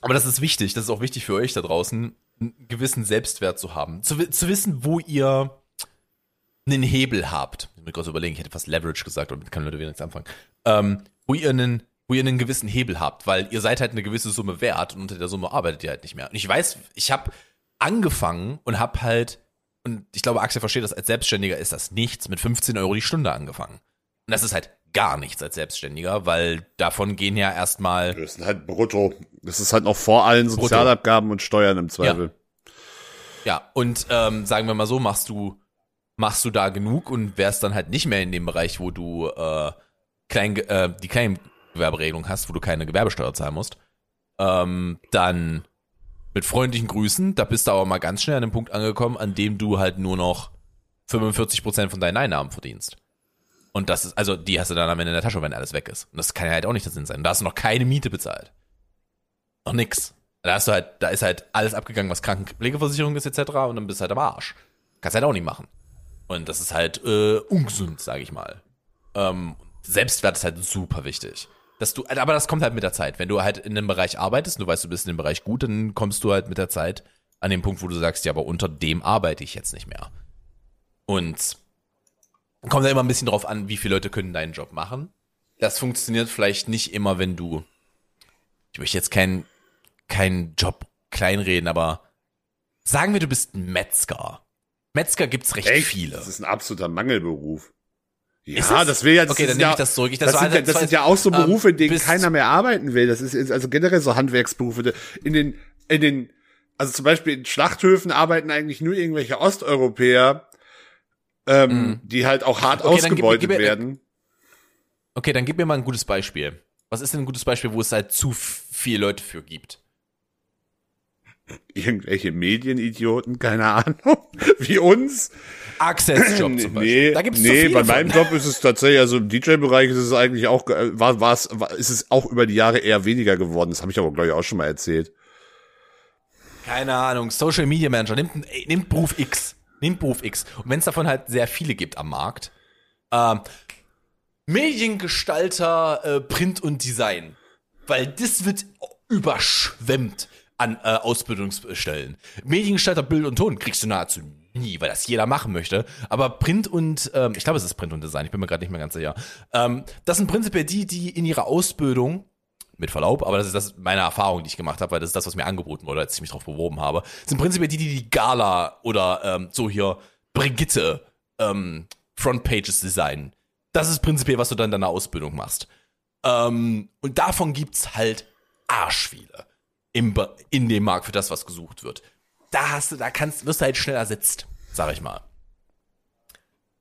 Aber das ist wichtig, das ist auch wichtig für euch da draußen, einen gewissen Selbstwert zu haben. Zu, zu wissen, wo ihr, einen Hebel habt, ich muss gerade überlegen, ich hätte fast Leverage gesagt, damit können Leute wieder nichts anfangen, ähm, wo ihr einen, wo ihr einen gewissen Hebel habt, weil ihr seid halt eine gewisse Summe wert und unter der Summe arbeitet ihr halt nicht mehr. Und ich weiß, ich habe angefangen und habe halt, und ich glaube, Axel versteht das, als Selbstständiger ist das nichts, mit 15 Euro die Stunde angefangen. Und das ist halt gar nichts als Selbstständiger, weil davon gehen ja erstmal. Das ist halt brutto. Das ist halt noch vor allen Sozialabgaben und Steuern im Zweifel. Ja, und ähm, sagen wir mal so, machst du, machst du da genug und wärst dann halt nicht mehr in dem Bereich, wo du äh, klein, äh, die Kleingewerberegelung hast, wo du keine Gewerbesteuer zahlen musst, ähm, dann mit freundlichen Grüßen, da bist du aber mal ganz schnell an dem Punkt angekommen, an dem du halt nur noch 45% von deinen Einnahmen verdienst. Und das ist, also die hast du dann am Ende in der Tasche, wenn alles weg ist. Und das kann ja halt auch nicht der Sinn sein. Und da hast du noch keine Miete bezahlt. Noch nix. Da hast du halt, da ist halt alles abgegangen, was Krankenpflegeversicherung ist, etc. Und dann bist du halt am Arsch. Kannst halt auch nicht machen. Und das ist halt äh, ungesund, sage ich mal. Ähm, Selbstwert ist halt super wichtig. Dass du, aber das kommt halt mit der Zeit. Wenn du halt in einem Bereich arbeitest und du weißt, du bist in dem Bereich gut, dann kommst du halt mit der Zeit an den Punkt, wo du sagst, ja, aber unter dem arbeite ich jetzt nicht mehr. Und kommt ja immer ein bisschen drauf an, wie viele Leute können deinen Job machen. Das funktioniert vielleicht nicht immer, wenn du, ich möchte jetzt keinen keinen Job kleinreden, aber sagen wir, du bist ein Metzger. Metzger gibt's recht Echt? viele. Das ist ein absoluter Mangelberuf. Ja, das will ja, das Okay, dann nehme ja, ich das zurück. Ich- Das, das sind, ja, das sind ja auch so ähm, Berufe, in denen keiner mehr arbeiten will. Das ist ist also generell so Handwerksberufe. In den, in den, also zum Beispiel in Schlachthöfen arbeiten eigentlich nur irgendwelche Osteuropäer, ähm, die halt auch hart Mhm. Okay, gib ausgebeutet gib mir- werden. Okay, dann gib mir mal ein gutes Beispiel. Was ist denn ein gutes Beispiel, wo es halt zu viele Leute für gibt? Irgendwelche Medienidioten, keine Ahnung, *laughs* wie uns. Access Job zum Beispiel. Nee, da gibt's nee viele bei von. meinem Job ist es tatsächlich, also im DJ-Bereich ist es eigentlich auch, äh, war, war es, war, ist es auch über die Jahre eher weniger geworden. Das habe ich aber, glaube ich, auch schon mal erzählt. Keine Ahnung, Social Media Manager, nimmt, nimmt Beruf X. Nimmt Beruf X. Und wenn es davon halt sehr viele gibt am Markt, ähm, Mediengestalter, äh, Print und Design. Weil das wird überschwemmt an äh, Ausbildungsstellen. Mediengestalter, Bild und Ton kriegst du nahezu nie, weil das jeder machen möchte. Aber Print und, ähm, ich glaube, es ist Print und Design, ich bin mir gerade nicht mehr ganz sicher. Ähm, das sind prinzipiell die, die in ihrer Ausbildung mit Verlaub, aber das ist das meine Erfahrung, die ich gemacht habe, weil das ist das, was mir angeboten wurde, als ich mich drauf beworben habe, sind prinzipiell die, die die Gala oder ähm, so hier Brigitte ähm, Frontpages designen. Das ist prinzipiell, was du dann in deiner Ausbildung machst. Ähm, und davon gibt's halt arschviele im, in dem Markt für das, was gesucht wird. Da hast du, da kannst, wirst du halt schnell ersetzt, sag ich mal.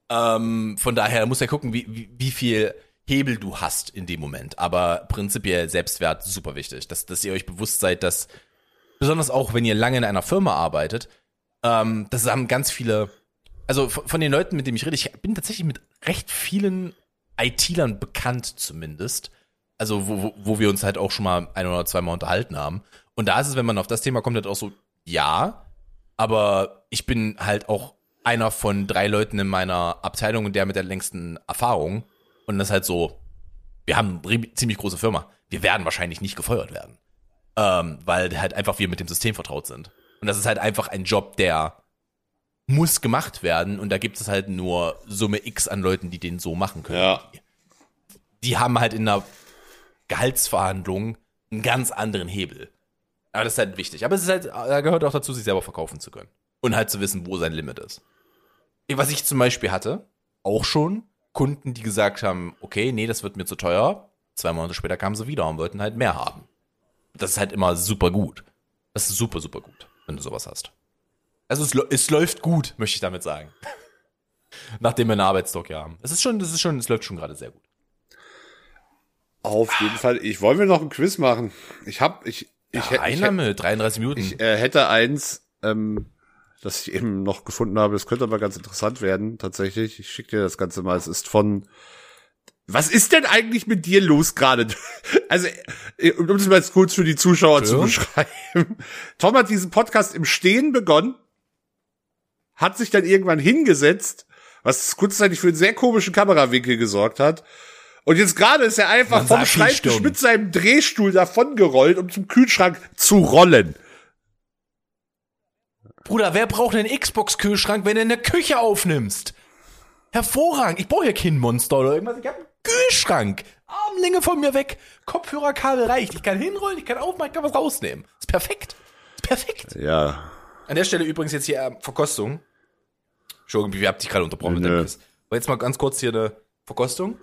Ähm, von daher musst du ja gucken, wie, wie, wie viel Hebel du hast in dem Moment. Aber prinzipiell Selbstwert super wichtig, dass, dass ihr euch bewusst seid, dass besonders auch, wenn ihr lange in einer Firma arbeitet, ähm, das haben ganz viele, also von von den Leuten, mit denen ich rede, ich bin tatsächlich mit recht vielen IT-Lern bekannt zumindest. Also wo, wo, wo wir uns halt auch schon mal ein oder zweimal unterhalten haben. Und da ist es, wenn man auf das Thema kommt, halt auch so, ja, aber ich bin halt auch einer von drei Leuten in meiner Abteilung und der mit der längsten Erfahrung. Und das ist halt so, wir haben eine ziemlich große Firma. Wir werden wahrscheinlich nicht gefeuert werden. Ähm, weil halt einfach wir mit dem System vertraut sind. Und das ist halt einfach ein Job, der muss gemacht werden. Und da gibt es halt nur Summe X an Leuten, die den so machen können. Ja. Die haben halt in einer Gehaltsverhandlung einen ganz anderen Hebel. Aber das ist halt wichtig. Aber es ist halt, da gehört auch dazu, sich selber verkaufen zu können. Und halt zu wissen, wo sein Limit ist. Was ich zum Beispiel hatte, auch schon Kunden, die gesagt haben, okay, nee, das wird mir zu teuer. Zwei Monate später kamen sie wieder und wollten halt mehr haben. Das ist halt immer super gut. Das ist super, super gut, wenn du sowas hast. Also es, es läuft gut, möchte ich damit sagen. *laughs* Nachdem wir einen Arbeitsstock hier haben. Es ist schon, das ist schon, es läuft schon gerade sehr gut. Auf jeden Fall. Ich wollen wir noch ein Quiz machen. Ich hab, ich, ich, Ja, hätte- ich, hätte- mit 33 Minuten. ich äh, hätte eins, ähm, das ich eben noch gefunden habe. Das könnte aber ganz interessant werden, tatsächlich. Ich schicke dir das Ganze mal. Es ist von. Was ist denn eigentlich mit dir los gerade? *laughs* Also, äh, um das mal kurz für die Zuschauer zu Entschuldigung? beschreiben. Tom hat diesen Podcast im Stehen begonnen, hat sich dann irgendwann hingesetzt, was kurzzeitig für einen sehr komischen Kamerawinkel gesorgt hat. Und jetzt gerade ist er einfach vom Schreibtisch mit seinem Drehstuhl davongerollt, um zum Kühlschrank zu rollen. Bruder, wer braucht einen Xbox-Kühlschrank, wenn du in der Küche aufnimmst? Hervorragend. Ich brauche hier kein Monster oder irgendwas. Ich habe einen Kühlschrank. Armlänge von mir weg. Kopfhörerkabel reicht. Ich kann hinrollen, ich kann aufmachen, ich kann was rausnehmen. Ist perfekt. Ist perfekt. Ja. An der Stelle übrigens jetzt hier äh, Verkostung. Entschuldigung, wie habt dich gerade unterbrochen mit Nö. Aber jetzt mal ganz kurz hier eine Verkostung.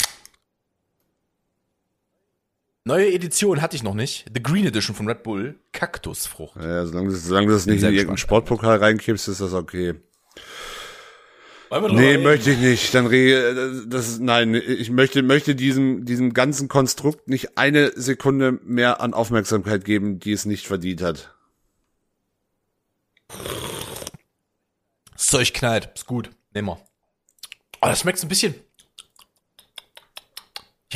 Neue Edition hatte ich noch nicht. The Green Edition von Red Bull. Kaktusfrucht. ja solange, du- solange du das nicht in irgendeinen. Sportpokal reinkippst, ist das okay. Nee, reden? möchte ich nicht. Dann re das ist, nein, ich möchte möchte diesem diesem ganzen Konstrukt nicht eine Sekunde mehr an Aufmerksamkeit geben, die es nicht verdient hat. Das Zeug knallt. Ist gut. Nehmen wir. Oh, das schmeckt so ein bisschen.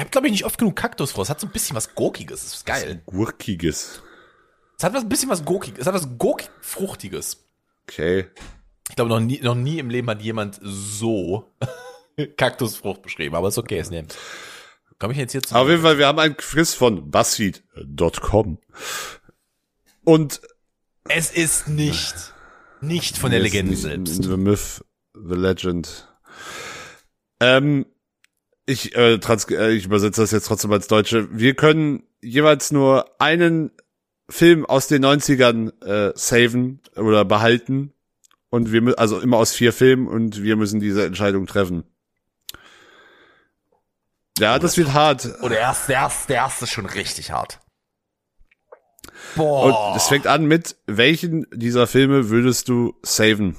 Ich habe, glaube ich, nicht oft genug Kaktusfrucht. Es hat so ein bisschen was Gurkiges. Das ist geil. Gurkiges. Es hat was, ein bisschen was Gurkiges. Es hat was Gurkig-Fruchtiges. Okay. Ich glaube, noch nie, noch nie im Leben hat jemand so *laughs* Kaktusfrucht beschrieben. Aber ist okay, es nehmen. Komme ich jetzt hier zu? Auf jeden Fall, wir haben einen Quiz von BuzzFeed.com. Und es ist nicht, nicht von der Legende selbst. The Myth, The Legend. Ähm, ich, äh, trans äh, ich übersetze das jetzt trotzdem als Deutsche. Wir können jeweils nur einen Film aus den 90ern äh, saven oder behalten. Und wir also immer aus vier Filmen und wir müssen diese Entscheidung treffen. Ja, das wird hart. Oh, der erste, der erste, der erste ist schon richtig hart. Und Boah. es fängt an mit, welchen dieser Filme würdest du saven?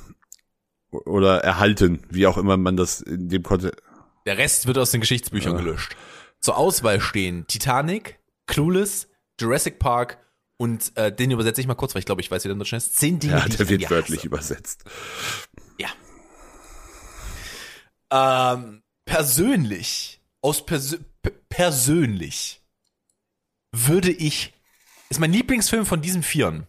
Oder erhalten, wie auch immer man das in dem konnte. Der Rest wird aus den Geschichtsbüchern gelöscht. Zur Auswahl stehen Titanic, Clueless, Jurassic Park und äh, den übersetze ich mal kurz, weil ich glaube, ich weiß, wie der Deutsch heißt. Zehn Dinge, Ja, der wird wörtlich hasse. übersetzt. Ja. Ähm, persönlich, aus Persö persönlich würde ich, ist mein Lieblingsfilm von diesen Vieren.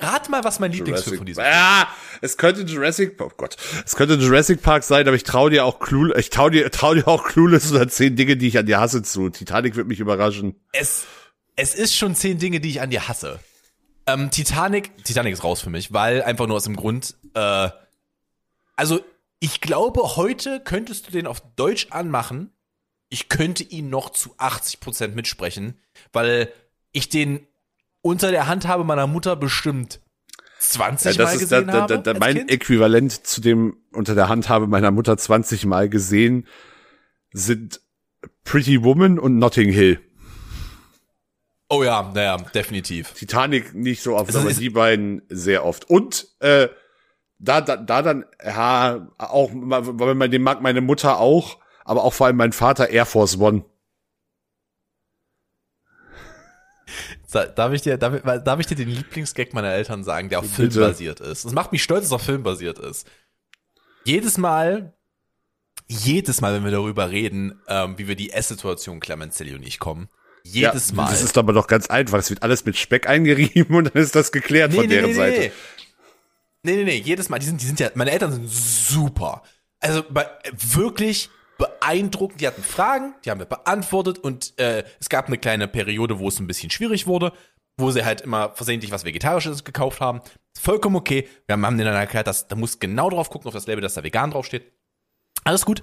Rat mal, was mein Lieblingsfilm von diesen Ah, es könnte Jurassic, oh Gott, es könnte Jurassic Park sein, aber ich trau dir auch Clue, ich trau dir, trau dir auch Clueless oder zehn Dinge, die ich an dir hasse zu. Titanic wird mich überraschen. es, es ist schon zehn Dinge, die ich an dir hasse. Ähm, Titanic, Titanic ist raus für mich, weil einfach nur aus dem Grund, äh, also ich glaube, heute könntest du den auf Deutsch anmachen. Ich könnte ihn noch zu 80% mitsprechen, weil ich den unter der Handhabe meiner Mutter bestimmt 20 Ja, Mal das ist da, gesehen da, da, da als mein kind. Äquivalent zu dem unter der Handhabe meiner Mutter 20 Mal gesehen sind Pretty Woman und Notting Hill. Oh ja, naja, definitiv. Titanic nicht so oft, Also aber ist- die beiden sehr oft. Und äh, da, da, da dann, ja, auch, weil man den mag meine Mutter auch, aber auch vor allem mein Vater Air Force One. Darf ich dir, darf, ich- darf ich dir den Lieblingsgag meiner Eltern sagen, der auf Bitte. Film basiert ist? Das macht mich stolz, dass er auf Film basiert ist. Jedes Mal, jedes Mal, wenn wir darüber reden, ähm, wie wir die Esssituation Clemenzelli und ich kommen, jedes ja, Mal. Das ist aber doch ganz einfach. Es wird alles mit Speck eingerieben *laughs* und dann ist das geklärt von deren Seite. Nee, nee, nee, jedes Mal, die sind, die sind ja, meine Eltern sind super. Also bei, wirklich beeindruckend. Die hatten Fragen, die haben wir beantwortet und äh, es gab eine kleine Periode, wo es ein bisschen schwierig wurde, wo sie halt immer versehentlich was Vegetarisches gekauft haben. Vollkommen okay. Wir haben, denen dann erklärt, dass da muss genau drauf gucken, auf das Label, dass da vegan draufsteht. Alles gut.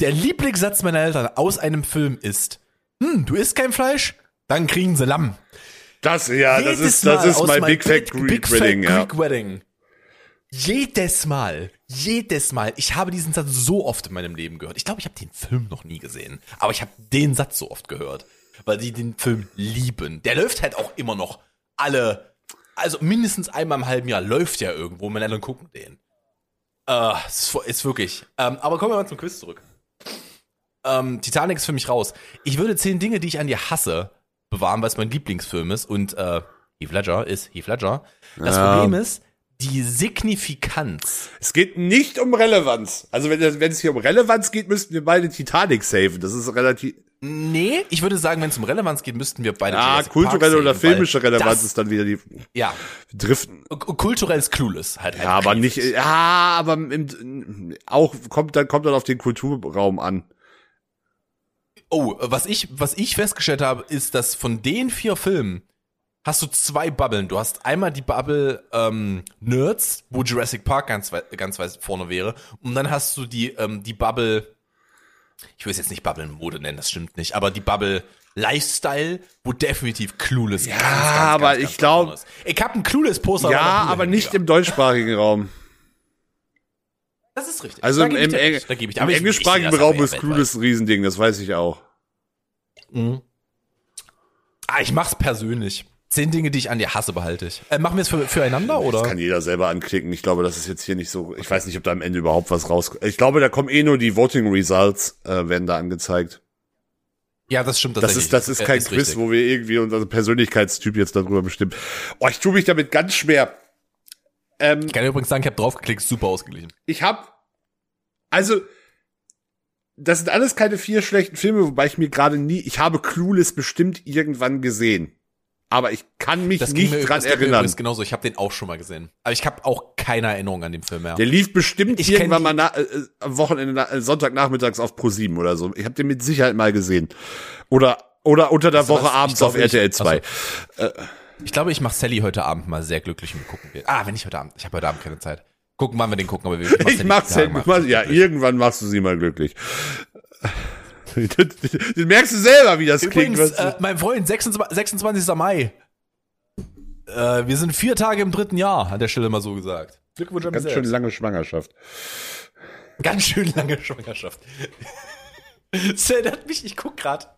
Der Lieblingssatz meiner Eltern aus einem Film ist, hm, du isst kein Fleisch? Dann kriegen sie Lamm. Das, ja, das Jedes ist, das Mal ist mein Big Fat Greek Wedding, ja. Greek Wedding. Jedes Mal, jedes Mal. Ich habe diesen Satz so oft in meinem Leben gehört. Ich glaube, ich habe den Film noch nie gesehen, aber ich habe den Satz so oft gehört, weil sie den Film lieben. Der läuft halt auch immer noch alle, also mindestens einmal im halben Jahr läuft ja irgendwo. Meine Eltern gucken den. Äh, ist, ist wirklich. Ähm, aber kommen wir mal zum Quiz zurück. Ähm, Titanic ist für mich raus. Ich würde zehn Dinge, die ich an dir hasse, bewahren, weil es mein Lieblingsfilm ist. Und äh, Heath Ledger ist Heath Ledger. Das Ja. Problem ist, die Signifikanz. Es geht nicht um Relevanz. Also wenn, wenn es hier um Relevanz geht, müssten wir beide Titanic saven. Das ist relativ, Nee, ich würde sagen, wenn es um Relevanz geht, müssten wir beide. ja, Jurassic kulturelle oder sehen, weil filmische Relevanz ist dann wieder die Ja, Driften. k- kulturell ist Clueless halt. Ja, aber nicht, ja, aber im, auch kommt dann, kommt dann auf den Kulturraum an. Oh, was ich, was ich festgestellt habe, ist, dass von den vier Filmen hast du zwei Bubblen. Du hast einmal die Bubble ähm, Nerds, wo Jurassic Park ganz weit, ganz weit vorne wäre. Und dann hast du die, ähm, die Bubble, ich will es jetzt nicht Bubble Mode nennen, das stimmt nicht, aber die Bubble Lifestyle, wo definitiv Clueless Ja, aber ich glaub- vorne ist. Ich hab ein Clueless Poster. Ja, aber aber nicht im deutschsprachigen Raum. Das ist richtig. Also Da im, ich im, Eng ich im aber ich- ich englischsprachigen Raum aber ist Clueless ein Riesending, das weiß ich auch. weltweit. Ah, ich mach's persönlich. Zehn Dinge, die ich an dir hasse, behalte ich. Äh, machen wir es für, füreinander, oder? Das kann jeder selber anklicken. Ich glaube, das ist jetzt hier nicht so. Ich weiß nicht, ob da am Ende überhaupt was rauskommt. Ich glaube, da kommen eh nur die Voting Results, äh, werden da angezeigt. Ja, das stimmt Das ist, das ist Äh, kein Quiz, richtig. wo wir irgendwie unseren Persönlichkeitstyp jetzt darüber bestimmen. Oh, ich tue mich damit ganz schwer. Ähm, Ich kann übrigens sagen, ich habe draufgeklickt, super ausgeglichen. ich habe, also, das sind alles keine vier schlechten Filme, wobei ich mir gerade nie, ich habe Clueless bestimmt irgendwann gesehen. Aber ich kann mich Das nicht mir, dran das erinnern. übrigens genauso. Ich habe den auch schon mal gesehen. Aber ich habe auch keine Erinnerung an den Film mehr. Der lief bestimmt Ich irgendwann mal na, äh, am Wochenende, na, äh, Sonntagnachmittags auf Pro 7 oder so. Ich habe den mit Sicherheit mal gesehen. Oder oder unter der du Woche was? Ich abends auf glaube, ich- RTL 2. Ich glaube, ich mache Sally heute Abend mal sehr glücklich und gucken will. Ah, wenn nicht heute Abend. Ich habe heute Abend keine Zeit. Gucken, wann wir den gucken, aber wir Ich mach's ja, mach, ja, irgendwann machst du sie mal glücklich. *laughs* Du merkst du selber, wie das klingt. Übrigens, du? äh, mein Freund, 26, 26. Mai. Äh, wir sind vier Tage im dritten Jahr, an der Stelle mal so gesagt. Glückwunsch an Ganz schön selbst. lange Schwangerschaft. Ganz schön lange Schwangerschaft. *laughs* Das erinnert mich, ich guck grad,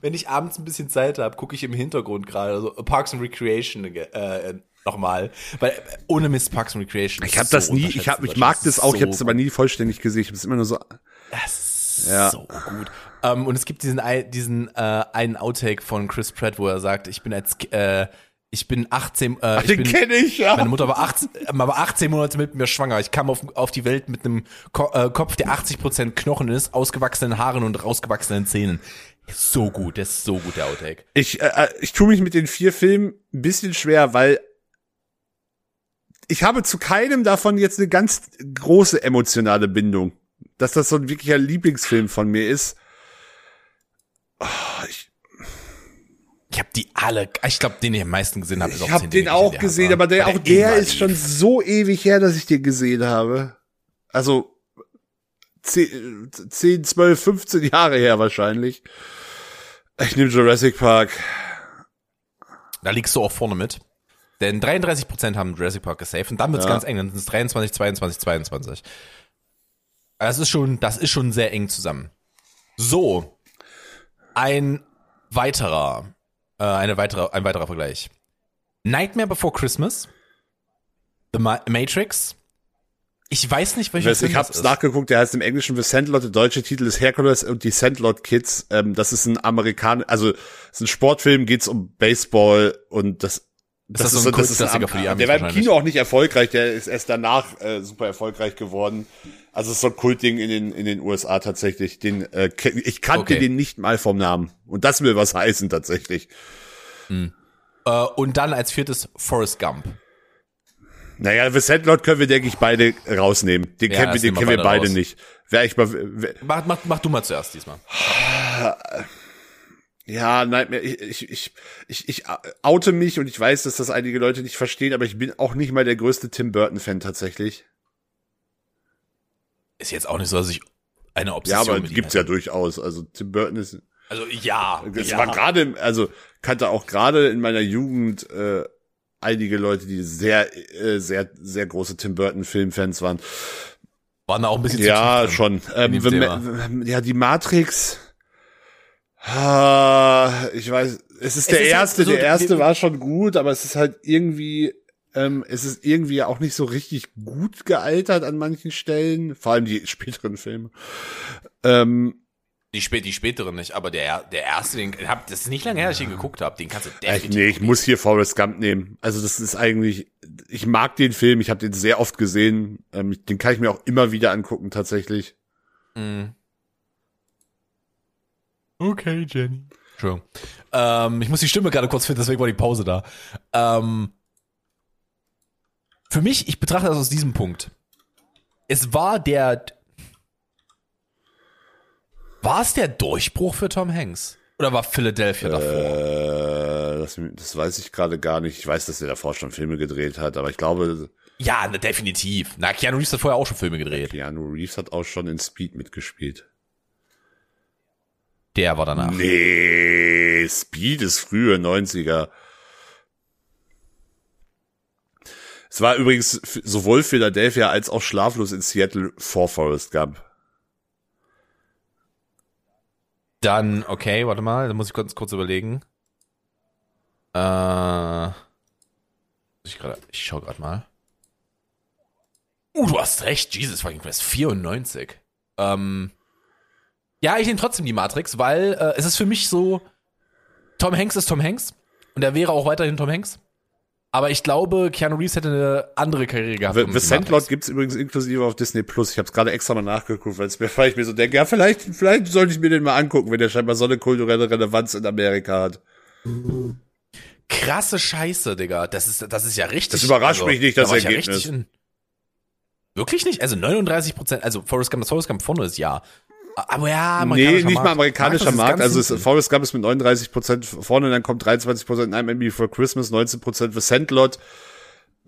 wenn ich abends ein bisschen Zeit habe, gucke ich im Hintergrund gerade also Parks and Recreation äh, nochmal. Weil äh, ohne Mist Parks and Recreation. Ich habe das so nie, ich, unterschätzt hab, in ich mag das auch, ich habe So es aber nie vollständig gesehen. Ich habe es immer nur so. Das ist Ja. so gut. Ähm, und es gibt diesen, diesen äh, einen Outtake von Chris Pratt, wo er sagt, ich bin als äh, ich bin 18, äh, ich Den kenne ich, ja. meine Mutter war 18, äh, war 18 Monate mit mir schwanger. Ich kam auf, auf die Welt mit einem Ko äh, Kopf, der 80% Knochen ist, ausgewachsenen Haaren und rausgewachsenen Zähnen. So gut, der ist so gut, der Outtake. Ich, äh, ich tue mich mit den vier Filmen ein bisschen schwer, weil ich habe zu keinem davon jetzt eine ganz große emotionale Bindung. Dass das so ein wirklicher Lieblingsfilm von mir ist. Oh, ich Ich habe die alle, ich glaube, den ich am meisten gesehen habe. ist ich habe 10 den die auch gesehen, aber der, auch der ist schon so ewig her, dass ich den gesehen habe. Also 10, 10 12, 15 Jahre her wahrscheinlich. Ich nehme Jurassic Park. Da liegst du auch vorne mit. Denn 33% haben Jurassic Park gesaved und dann wird's Ja. ganz eng, dann sind es 23, 22, 22. Das ist schon, das ist schon sehr eng zusammen. So. Ein weiterer, äh, eine weitere, ein weiterer Vergleich. Nightmare Before Christmas. The Ma Matrix. Ich weiß nicht, welcher Ich, Film ich hab's nachgeguckt, der heißt im Englischen The Sandlot, der deutsche Titel ist Hercules und die Sandlot Kids. Ähm, das ist ein Amerikan, also es ist ein Sportfilm, geht's um Baseball und das das so ein Kultklassiker für die Amis Der war im? Kino auch nicht erfolgreich, der ist erst danach äh, super erfolgreich geworden. Also es ist so ein Kultding in den in den USA tatsächlich. Den äh, ich kannte Okay. den nicht mal vom Namen und das will was heißen tatsächlich. Äh, und dann als viertes Forrest Gump. Naja, The Sandlot können wir denke ich beide rausnehmen. Den Ja, kennen wir, das den kennen wir beide beide raus. nicht. Wer ich mal, wer, Mach, mach, mach du mal zuerst diesmal. Ja, nein, ich, ich, ich, ich, ich oute mich und ich weiß, dass das einige Leute nicht verstehen, aber ich bin auch nicht mal der größte Tim Burton-Fan tatsächlich. Ist jetzt auch nicht so, dass ich eine Ja, Obsession aber mit ihm gibt's ja durchaus. Also Tim Burton ist, Also ja, das ja. war gerade, also kannte auch gerade in meiner Jugend äh, einige Leute, die sehr, äh, sehr, sehr große Tim Burton-Filmfans waren. waren da auch ein bisschen Ja, schon. Ähm, ja, die Matrix. Ah, ich weiß, es ist der ist ja erste, so, der erste war schon gut, aber es ist halt irgendwie, ähm, es ist irgendwie auch nicht so richtig gut gealtert an manchen Stellen, vor allem die *laughs* späteren Filme. Ähm, Die, spä die späteren nicht, aber der, der erste, den hab, das ist nicht lange her, dass ich ihn geguckt habe. Den kannst du ich, definitiv. nee, ich muss hier Forrest Gump nehmen. Also das ist eigentlich, ich mag den Film, ich habe den sehr oft gesehen, ähm, den kann ich mir auch immer wieder angucken tatsächlich. Mhm. Okay, Jenny. Entschuldigung. Ähm, ich muss die Stimme gerade kurz finden, deswegen war die Pause da. Ähm, für mich, ich betrachte das aus diesem Punkt. Es war der. War es der Durchbruch für Tom Hanks? Oder war Philadelphia davor? Äh, das, das weiß ich gerade gar nicht. Ich weiß, dass er davor schon Filme gedreht hat, aber ich glaube, Ja, definitiv. Na, Keanu Reeves hat vorher auch schon Filme gedreht. Keanu Reeves hat auch schon in Speed mitgespielt. Der war danach. Nee, Speed ist frühe 90er. Es war übrigens sowohl Philadelphia als auch Schlaflos in Seattle vor Forrest Gump. Dann, okay, warte mal, da muss ich kurz, kurz überlegen. Äh, ich, grad, ich schau gerade mal. Uh, du hast recht, Jesus fucking Christ, 94. Ähm, ja, ich nehme trotzdem die Matrix, weil äh, es ist für mich so, Tom Hanks ist Tom Hanks und er wäre auch weiterhin Tom Hanks. Aber ich glaube, Keanu Reeves hätte eine andere Karriere gehabt. The, The Sandlot gibt's übrigens inklusive auf Disney Plus. Ich habe es gerade extra mal nachgeguckt, weil, es mir, *laughs* weil ich mir so denke, ja, vielleicht, vielleicht sollte ich mir den mal angucken, wenn der scheinbar so eine kulturelle Relevanz in Amerika hat. Krasse Scheiße, Digga. Das ist, das ist ja richtig. also, Das überrascht mich nicht, das da ja Ergebnis. richtig in- Wirklich nicht? Also 39 Prozent, also Forrest Gump, das Forrest Gump vorne ist ja. Aber ja, Nee, amerikanischer nicht mal amerikanischer Markt. Also es. Forrest Gump ist mit 39 Prozent vorne, dann kommt 23 Prozent Nightmare Before Christmas, 19 Prozent The Sandlot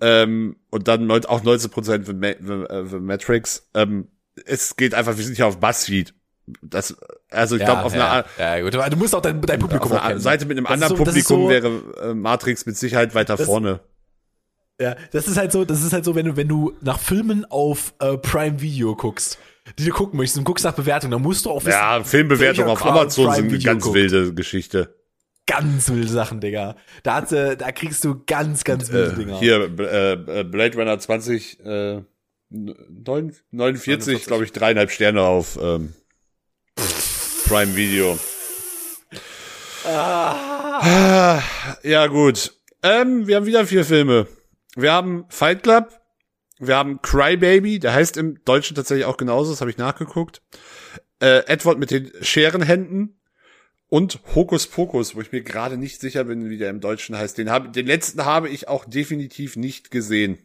ähm, und dann auch 19 Prozent The, Ma The, äh, The Matrix. Ähm, es geht einfach, wir sind hier auf BuzzFeed. Das, also ich ja, glaube, auf ja, einer, ja, gut, aber du musst auch dein, dein auf Publikum auch einer. Seite mit einem Das anderen so- Publikum so- wäre äh, Matrix mit Sicherheit weiter Das- vorne. Ja, das ist halt so, das ist halt so, wenn du, wenn du nach Filmen auf äh, Prime Video guckst, die du gucken möchtest und guckst nach Bewertungen, dann musst du auch wissen, Ja, Filmbewertung auf Amazon sind eine ganz guckt. wilde Geschichte. ganz wilde Sachen, Digga. Da, hat, äh, da kriegst du ganz, ganz wilde Äh, Dinger. hier, äh, äh, Blade Runner 20, äh, neun- 49, glaube ich, dreieinhalb Sterne auf ähm, Prime Video. Ah, ja, gut. Ähm, wir haben wieder vier Filme. Wir haben Fight Club, wir haben Crybaby, der heißt im Deutschen tatsächlich auch genauso, das habe ich nachgeguckt. Äh, Edward mit den Scherenhänden und Hokus Pokus, wo ich mir gerade nicht sicher bin, wie der im Deutschen heißt. Den, hab, den letzten habe ich auch definitiv nicht gesehen.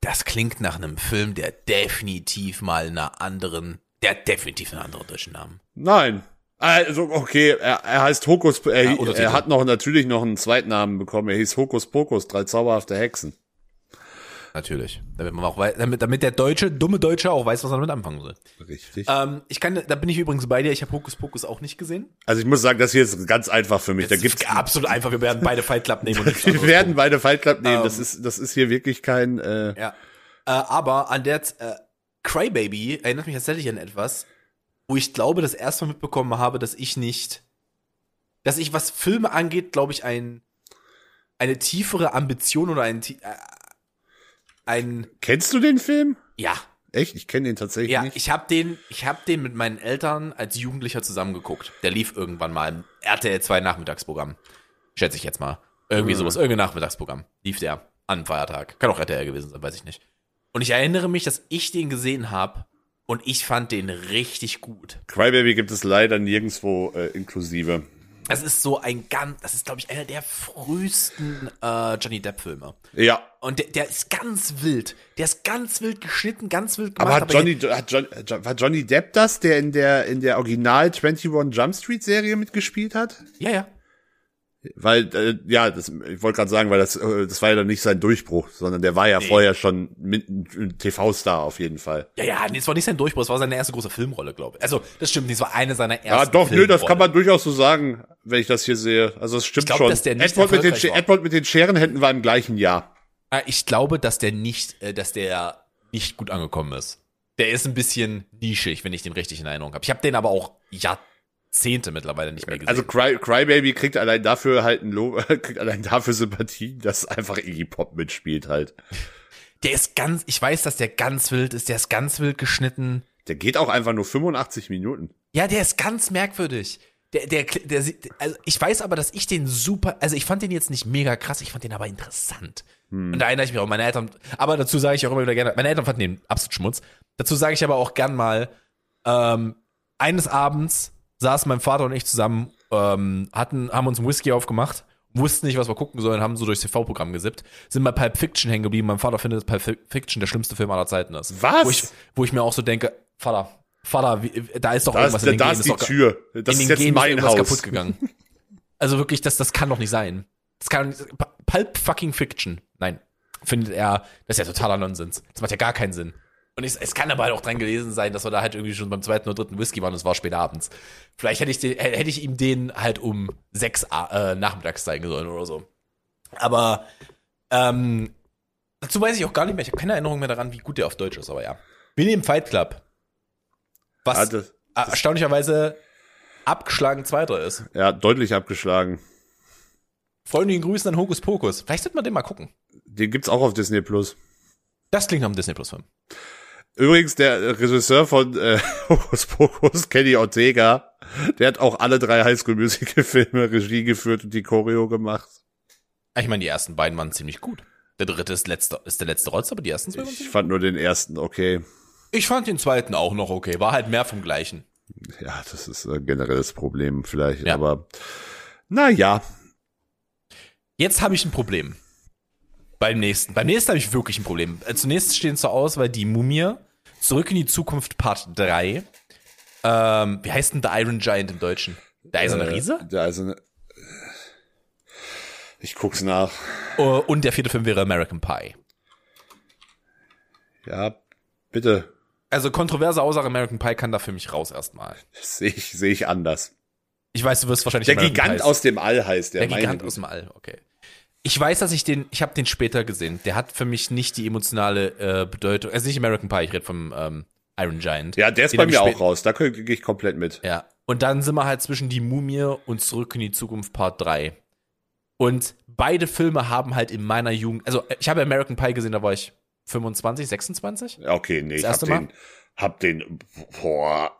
Das klingt nach einem Film, der definitiv mal einer anderen, der hat definitiv einen anderen deutschen Namen. Nein. Also, okay, er, er heißt Hokus, er, Ja, er hat noch natürlich noch einen Zweitnamen bekommen. Er hieß Hokus Pokus, drei zauberhafte Hexen. Natürlich. Damit man auch weiß, damit, damit der Deutsche, dumme Deutsche auch weiß, was er damit anfangen soll. Richtig. Ähm, ich kann, da bin ich übrigens bei dir. Ich habe Hokus Pokus auch nicht gesehen. Also ich muss sagen, das hier ist ganz einfach für mich. Da Das gibt's, ist absolut einfach. Wir werden beide Fight Club nehmen *laughs* wir werden beide Fight Club nehmen. Ähm. das ist, das ist hier wirklich kein, äh, Ja. Äh, aber an der äh, Crybaby erinnert mich tatsächlich an etwas, wo ich glaube, das erste Mal mitbekommen habe, dass ich nicht, dass ich, was Filme angeht, glaube ich, ein, eine tiefere Ambition oder ein, äh, ein, kennst du den Film? ja, Echt? Ich kenne den tatsächlich ja, nicht. ich habe den, ich habe den mit meinen Eltern als Jugendlicher zusammengeguckt. Der lief irgendwann mal im RTL 2 Nachmittagsprogramm. Schätze ich jetzt mal. Irgendwie sowas, irgendein Nachmittagsprogramm. Lief der an Feiertag. Kann auch RTL gewesen sein, weiß ich nicht. Und ich erinnere mich, dass ich den gesehen habe und ich fand den richtig gut. Crybaby gibt es leider nirgendwo äh, inklusive. Das ist so ein ganz, das ist glaube ich einer der frühesten äh, Johnny Depp Filme. Ja. Und der, der ist ganz wild. Der ist ganz wild geschnitten, ganz wild gemacht. Aber hat Johnny, hat John, war Johnny Depp das, der in der, in der Original 21 Jump Street Serie mitgespielt hat? ja, ja. Weil, äh, ja, das, ich wollte gerade sagen, weil das, äh, das war ja dann nicht sein Durchbruch, sondern der war ja vorher schon mit ein TV-Star auf jeden Fall. Ja, ja, nee, es war nicht sein Durchbruch, es war seine erste große Filmrolle, glaube ich. Also, das stimmt nicht, es war eine seiner ersten Ja, doch, nö, das kann man durchaus so sagen, wenn ich das hier sehe. Also es stimmt Ich glaub, schon. dass der nicht Edward, mit den, war. Edward mit den Scherenhänden war im gleichen Jahr. Ah, Ich glaube, dass der nicht, äh, dass der nicht gut angekommen ist. Der ist ein bisschen nischig, wenn ich den richtig in Erinnerung habe. Ich habe den aber auch Jahrzehnte mittlerweile nicht mehr gesehen. Also Cry, Crybaby kriegt allein dafür halt ein Lob, *laughs* kriegt allein dafür Sympathie, dass einfach Iggy Pop mitspielt halt. der ist ganz, ich weiß, dass der ganz wild ist, der ist ganz wild geschnitten. Der geht auch einfach nur 85 Minuten. Ja, der ist ganz merkwürdig. Der, der, der, also ich weiß aber, dass ich den super, also ich fand den jetzt nicht mega krass, ich fand den aber interessant. Und da erinnere ich mich auch, meine Eltern, aber dazu sage ich auch immer wieder gerne, meine Eltern fanden den absolut Schmutz. Dazu sage ich aber auch gern mal, ähm, eines Abends saßen mein Vater und ich zusammen, ähm, hatten, haben uns einen Whisky aufgemacht, wussten nicht, was wir gucken sollen, haben so durchs TV-Programm gesippt, sind bei Pulp Fiction hängen geblieben. Mein Vater findet, dass Pulp Fiction der schlimmste Film aller Zeiten ist. Was? Wo ich, wo ich mir auch so denke, Vater, Vater, wie, da ist doch Da irgendwas ist, in den da Genen, ist die doch, Tür. Das in ist den jetzt Genen mein irgendwas Haus. kaputt gegangen. Also wirklich, das, das kann doch nicht sein. Das kann Pulp fucking Fiction. Nein. Findet er, das ist ja totaler Nonsens. Das macht ja gar keinen Sinn. Und ich, es kann aber halt auch dran gewesen sein, dass wir da halt irgendwie schon beim zweiten oder dritten Whisky waren und es war spät abends. Vielleicht hätte ich, den, hätte ich ihm den halt um sechs äh, nachmittags zeigen sollen oder so. Aber ähm, dazu weiß ich auch gar nicht mehr. Ich habe keine Erinnerung mehr daran, wie gut der auf Deutsch ist, aber ja. Wir nehmen Fight Club. Was Ja, das- erstaunlicherweise abgeschlagen Zweiter ist. Ja, deutlich abgeschlagen. Freundlichen Grüßen an Hokus Pokus. Vielleicht sollte man den mal gucken. Den gibt's auch auf Disney Plus. Das klingt nach einem Disney Plus Film. Übrigens, der Regisseur von äh, *laughs* Hokus Pokus, Kenny Ortega, der hat auch alle drei Highschool Musical Filme Regie geführt und die Choreo gemacht. Ich meine, die ersten beiden waren ziemlich gut. Der dritte ist, letzter, ist der letzte Rotz, aber die ersten zwei waren Ich fand nur den ersten okay. Ich fand den zweiten auch noch okay. War halt mehr vom Gleichen. Ja, das ist ein generelles Problem vielleicht, Ja. aber na ja. Jetzt habe ich ein Problem. Beim nächsten. Beim nächsten habe ich wirklich ein Problem. Äh, Zunächst stehen zur Auswahl die Mumie, Zurück in die Zukunft Part 3. Ähm, wie heißt denn der Iron Giant im Deutschen? Der Eiserne Äh, Riese? Der Eiserne. Ich guck's nach. Oh, Und der vierte Film wäre American Pie. Ja, bitte. Also kontroverse Aussage, American Pie kann da für mich raus erstmal. Sehe ich, sehe ich anders. Ich weiß, du wirst wahrscheinlich Der American Gigant Pie- aus dem All heißt der. Der Gigant Güte. aus dem All, okay. Ich weiß, dass ich den, ich habe den später gesehen. Der hat für mich nicht die emotionale äh, Bedeutung. Also nicht American Pie, ich rede vom ähm, Iron Giant. Ja, der ist Den bei mir auch raus. Da gehe ich komplett mit. Ja. Und dann sind wir halt zwischen die Mumie und Zurück in die Zukunft Part 3. Und beide Filme haben halt in meiner Jugend, also ich habe American Pie gesehen, da war ich 25, 26. Ja, Okay, nee, ich Das hab erste den, hab den, boah,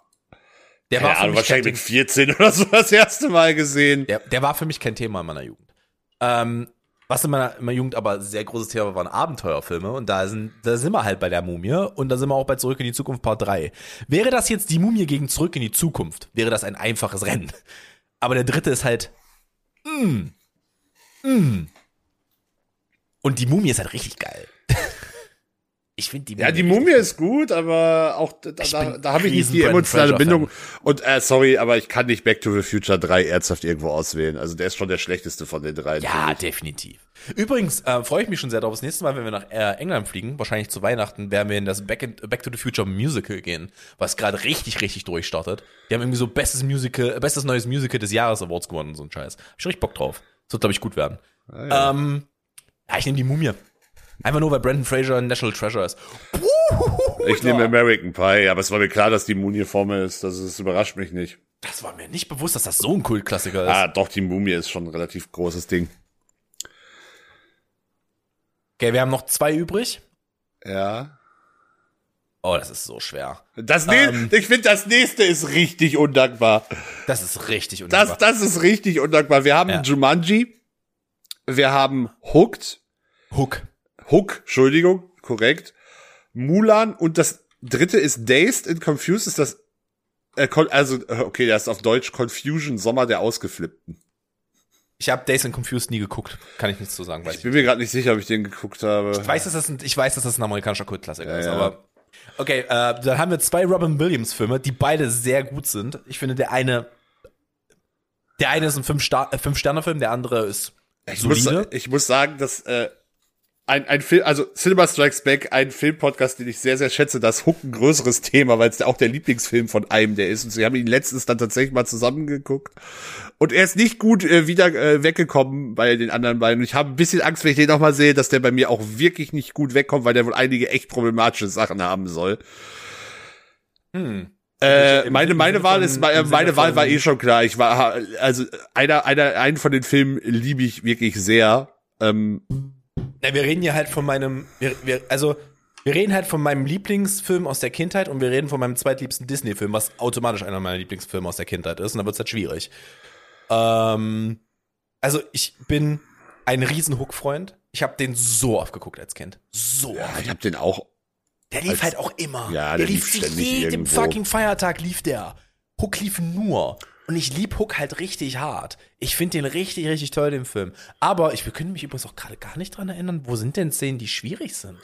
Der war, für Ahnung, wahrscheinlich mit 14 *laughs* oder so das erste Mal gesehen. der, der war für mich kein Thema in meiner Jugend. Ähm, was in meiner, in meiner Jugend aber sehr großes Thema war, waren Abenteuerfilme. Und da sind, da sind wir halt bei der Mumie und da sind wir auch bei Zurück in die Zukunft Part 3. Wäre das jetzt die Mumie gegen Zurück in die Zukunft, wäre das ein einfaches Rennen. Aber der dritte ist halt, mm, mm. Und die Mumie ist halt richtig geil. Ich finde die Ja, die Mumie ist gut, aber auch da, da, da habe ich nicht die emotionale. Bindung. Und äh, sorry, aber ich kann nicht Back to the Future 3 ernsthaft irgendwo auswählen. Also der ist schon der schlechteste von den drei. Ja, definitiv. Übrigens äh, freue ich mich schon sehr darauf. Das nächste Mal, wenn wir nach äh, England fliegen, wahrscheinlich zu Weihnachten, werden wir in das Back, in, Back to the Future Musical gehen, was gerade richtig, richtig durchstartet. Die haben irgendwie so bestes Musical, äh, bestes neues Musical des Jahres Awards gewonnen und so ein Scheiß. Hab ich richtig Bock drauf. Das wird, glaube ich, gut werden. Ah, ja. Ähm, ja, ich nehme die Mumie. Einfach nur, weil Brandon Fraser ein National Treasure ist. ich nehme American Pie, aber es war mir klar, dass die Mumie-Formel ist. Das, ist, überrascht mich nicht. Das war mir nicht bewusst, dass das so ein Kultklassiker ist. Ah, doch, die Mumie ist schon ein relativ großes Ding. Okay, wir haben noch zwei übrig. Ja. Oh, das ist so schwer. Das Ähm. ich finde, das nächste ist richtig undankbar. Das ist richtig Das, undankbar. das ist richtig undankbar. Wir haben Ja. Jumanji. Wir haben Hooked. Hook. Hook, Entschuldigung, korrekt. Mulan und das dritte ist Dazed and Confused. Ist das, äh, also, äh, okay, das ist auf Deutsch Confusion, Sommer der Ausgeflippten. Ich habe Days and Confused nie geguckt. Kann ich nichts zu sagen. Ich bin mir gerade nicht sicher, ob ich den geguckt habe. Ich weiß, dass das ein, ich weiß, dass das ein amerikanischer Kultklassiker Ja, ist, ja. aber okay, äh, dann haben wir zwei Robin Williams Filme, die beide sehr gut sind. Ich finde der eine, der eine ist ein fünf, Star, äh, fünf Sterne Film, der andere ist Ich muss, solide. ich muss sagen, dass äh, ein, ein Film, also Cinema Strikes Back, ein Filmpodcast, den ich sehr, sehr schätze, das Hook ein größeres Thema, weil es auch der Lieblingsfilm von einem der ist. Und sie haben ihn letztens dann tatsächlich mal zusammengeguckt. Und er ist nicht gut äh, wieder äh, weggekommen bei den anderen beiden. Und ich habe ein bisschen Angst, wenn ich den noch mal sehe, dass der bei mir auch wirklich nicht gut wegkommt, weil der wohl einige echt problematische Sachen haben soll. hm. Äh, meine meine Wahl ist im meine Sinne Wahl war eh schon klar. Ich war also einer einer einen von den Filmen liebe ich wirklich sehr. Ähm, Na, wir reden hier halt von meinem, wir, wir, also wir reden halt von meinem Lieblingsfilm aus der Kindheit und wir reden von meinem zweitliebsten Disney-Film, was automatisch einer meiner Lieblingsfilme aus der Kindheit ist und da wird's halt schwierig. Ähm, also ich bin ein riesen Hook-Freund. Ich habe den so oft geguckt als Kind. So ja, oft. ich habe den auch Der lief Als- halt auch immer. Ja, der, der lief lief ständig jedem irgendwo. fucking Feiertag lief der. Hook lief nur. Und ich lieb Hook halt richtig hart. Ich finde den richtig, richtig toll, den Film. Aber ich können mich übrigens auch gerade gar nicht dran erinnern, wo sind denn Szenen, die schwierig sind?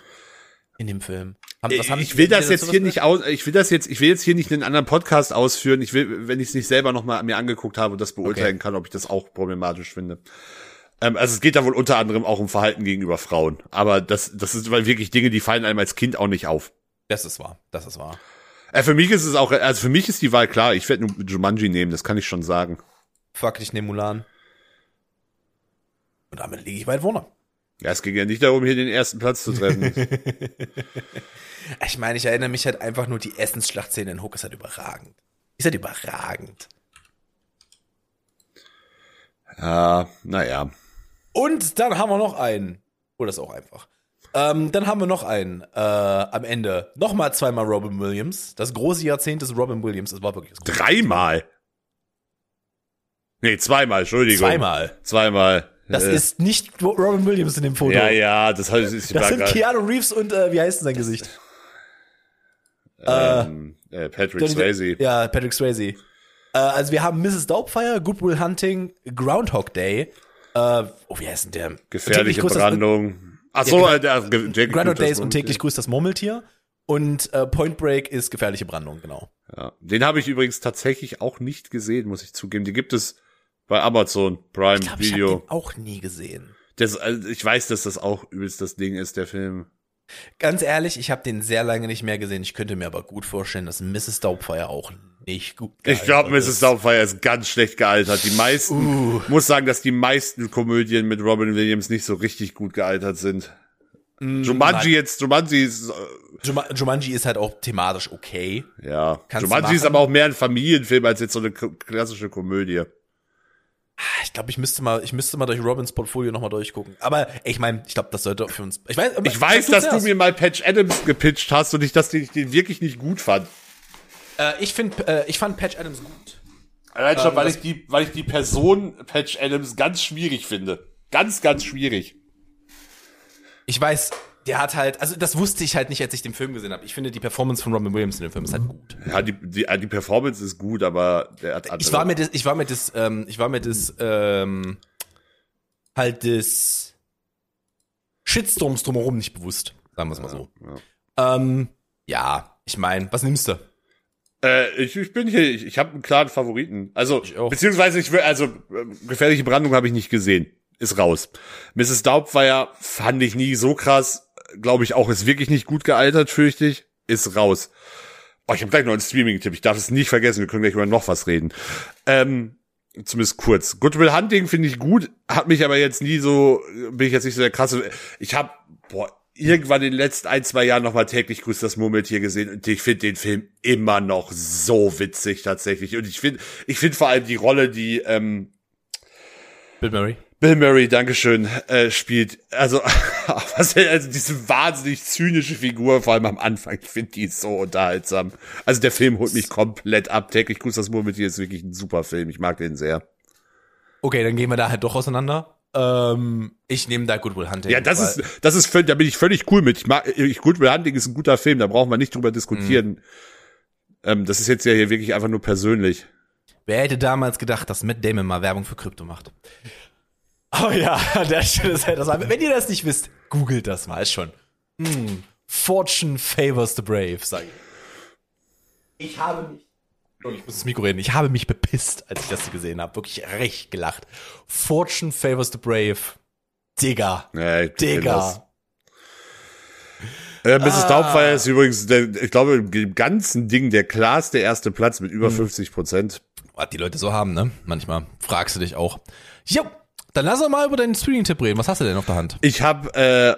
in dem Film? Haben, ich will das jetzt hier nicht aus, ich will das jetzt, ich will jetzt hier nicht einen anderen Podcast ausführen. Ich will, wenn ich es nicht selber noch mal mir angeguckt habe und das beurteilen Okay. kann, ob ich das auch problematisch finde. Ähm, also es geht da wohl unter anderem auch um Verhalten gegenüber Frauen. Aber das, das ist wirklich Dinge, die fallen einem als Kind auch nicht auf. Das ist wahr. Das ist wahr. Äh, für mich ist es auch, also für mich ist die Wahl klar. Ich werde nur Jumanji nehmen, das kann ich schon sagen. Fuck, ich nehme Mulan. Und damit liege ich weit vorne. Ja, es ging ja nicht darum, hier den ersten Platz zu treffen. *laughs* Ich meine, ich erinnere mich halt einfach nur, die Essensschlachtszene in Hook ist halt überragend. Ist halt überragend. ja, naja. Und dann haben wir noch einen. Oh, das ist auch einfach. Ähm, dann haben wir noch einen. Äh, am Ende. Nochmal zweimal Robin Williams. Das große Jahrzehnt des Robin Williams. Das war wirklich das große Dreimal. Nee, zweimal, Entschuldigung. Zweimal. Zweimal. Das Äh, ist nicht Ro- Robin Williams in dem Foto. Ja, ja, das heißt, ist Das sind grad- Keanu Reeves und äh, wie heißt denn sein Gesicht? ähm, äh, Patrick Johnny- Swayze. Ja, Patrick Swayze. Äh, also wir haben Mrs. Doubtfire, Good Will Hunting, Groundhog Day. Äh, oh, wie heißt denn der? Gefährliche Brandung. Ach so, äh, der Groundhog das Days und täglich grüßt das Murmeltier. Und äh, Point Break ist gefährliche Brandung, genau. Ja. Den habe ich übrigens tatsächlich auch nicht gesehen, muss ich zugeben. Die gibt es bei Amazon Prime Ich glaube, ich habe Video. den auch nie gesehen. Das, also ich weiß, dass das auch übelst das Ding ist, der Film. Ganz ehrlich, ich habe den sehr lange nicht mehr gesehen. Ich könnte mir aber gut vorstellen, dass Mrs. Doubtfire auch nicht gut Ich glaube, gealtert Mrs. Doubtfire ist ganz schlecht gealtert. Die meisten, Uh. muss sagen, dass die meisten Komödien mit Robin Williams nicht so richtig gut gealtert sind. Mm, Jumanji jetzt, Jumanji ist, äh, Juma Jumanji ist halt auch thematisch okay. ja. Kannst Jumanji ist aber auch mehr ein Familienfilm als jetzt so eine klassische Komödie. Ah, Ich glaube, ich müsste mal, ich müsste mal durch Robins Portfolio nochmal durchgucken. Aber ich meine, ich glaube, das sollte für uns. Ich weiß, Ich weiß, dass du mir mal Patch Adams gepitcht hast und ich, dass ich den wirklich nicht gut fand. Äh, ich finde, äh, ich fand Patch Adams gut. Allein schon, Ähm, weil ich die, weil ich die Person Patch Adams ganz schwierig finde. Ganz, ganz schwierig. Ich weiß, der hat halt, also das wusste ich halt nicht, als ich den Film gesehen habe. Ich finde die Performance von Robin Williams in dem Film ist halt gut. Ja, die, die, die Performance ist gut, aber der hat andere. Ich war mir das, ich war mir das, ähm, ich war mir das, ähm, halt des Shitstorms drumherum nicht bewusst, sagen wir es mal so. Ähm, ja, ich meine, was nimmst du? Äh, ich, ich bin hier, ich, ich habe einen klaren Favoriten. Also, Ich auch. beziehungsweise ich will, also äh, gefährliche Brandung habe ich nicht gesehen. Ist raus. Mrs. Doubtfire fand ich nie so krass. Glaube ich auch, ist wirklich nicht gut gealtert, fürchte ich. Ist raus. Oh, ich habe gleich noch einen Streaming-Tipp. Ich darf es nicht vergessen. Wir können gleich über noch was reden. Ähm, zumindest kurz. Good Will Hunting finde ich gut, hat mich aber jetzt nie so, bin ich jetzt nicht so der krasse. Ich habe, boah, irgendwann in den letzten ein, zwei Jahren nochmal täglich grüßt das Murmeltier gesehen und ich finde den Film immer noch so witzig tatsächlich. Und ich finde, ich finde vor allem die Rolle, die ähm, Bill Murray. Bill Murray, Dankeschön, äh, spielt. Also, *laughs* was, also diese wahnsinnig zynische Figur, vor allem am Anfang, ich finde die so unterhaltsam. Also der Film holt mich komplett ab. Täglich grüßt das Murmeltier ist wirklich ein super Film. Ich mag den sehr. Okay, dann gehen wir da halt doch auseinander. Ähm, ich nehme da Good Will Hunting. Ja, das ist, das ist da bin ich völlig cool mit. Ich mag, ich, Good Will Hunting ist ein guter Film, da brauchen wir nicht drüber diskutieren. Ähm, das ist jetzt ja hier wirklich einfach nur persönlich. Wer hätte damals gedacht, dass Matt Damon mal Werbung für Krypto macht? *laughs* Oh ja, an der Stelle ist halt das. Wenn ihr das nicht wisst, googelt das mal, ist schon. Hm, Fortune favors the brave, sag ich. Ich habe mich. Oh, ich muss das Mikro reden. Ich habe mich bepisst, als ich das gesehen habe. Wirklich recht gelacht. Fortune favors the brave. Digga. Ja. Digga. Äh, Mrs. Ah. Doubtfire ist übrigens, der, ich glaube, im ganzen Ding der klarste erste Platz mit Hm. über 50 Prozent. Was die Leute so haben, ne? Manchmal fragst du dich auch. Jo, dann lass uns mal über deinen Streaming-Tipp reden. Was hast du denn auf der Hand? Ich habe, äh,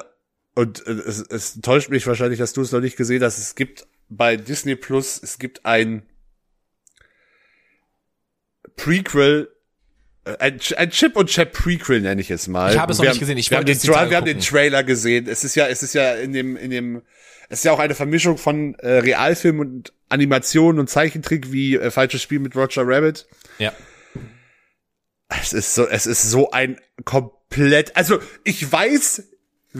und äh, es, es täuscht mich wahrscheinlich, dass du es noch nicht gesehen hast, es gibt bei Disney Plus, es gibt ein Prequel, äh, ein, ein Chip und Chap Prequel nenne ich es mal. Ich habe es noch nicht haben, gesehen. Ich wir haben, den, Tra wir haben den. Trailer gesehen. Es ist ja, es ist ja in dem, in dem, es ist ja auch eine Vermischung von äh, Realfilm und Animation und Zeichentrick wie äh, Falsches Spiel mit Roger Rabbit. Ja. Es ist so, es ist so ein komplett, also ich weiß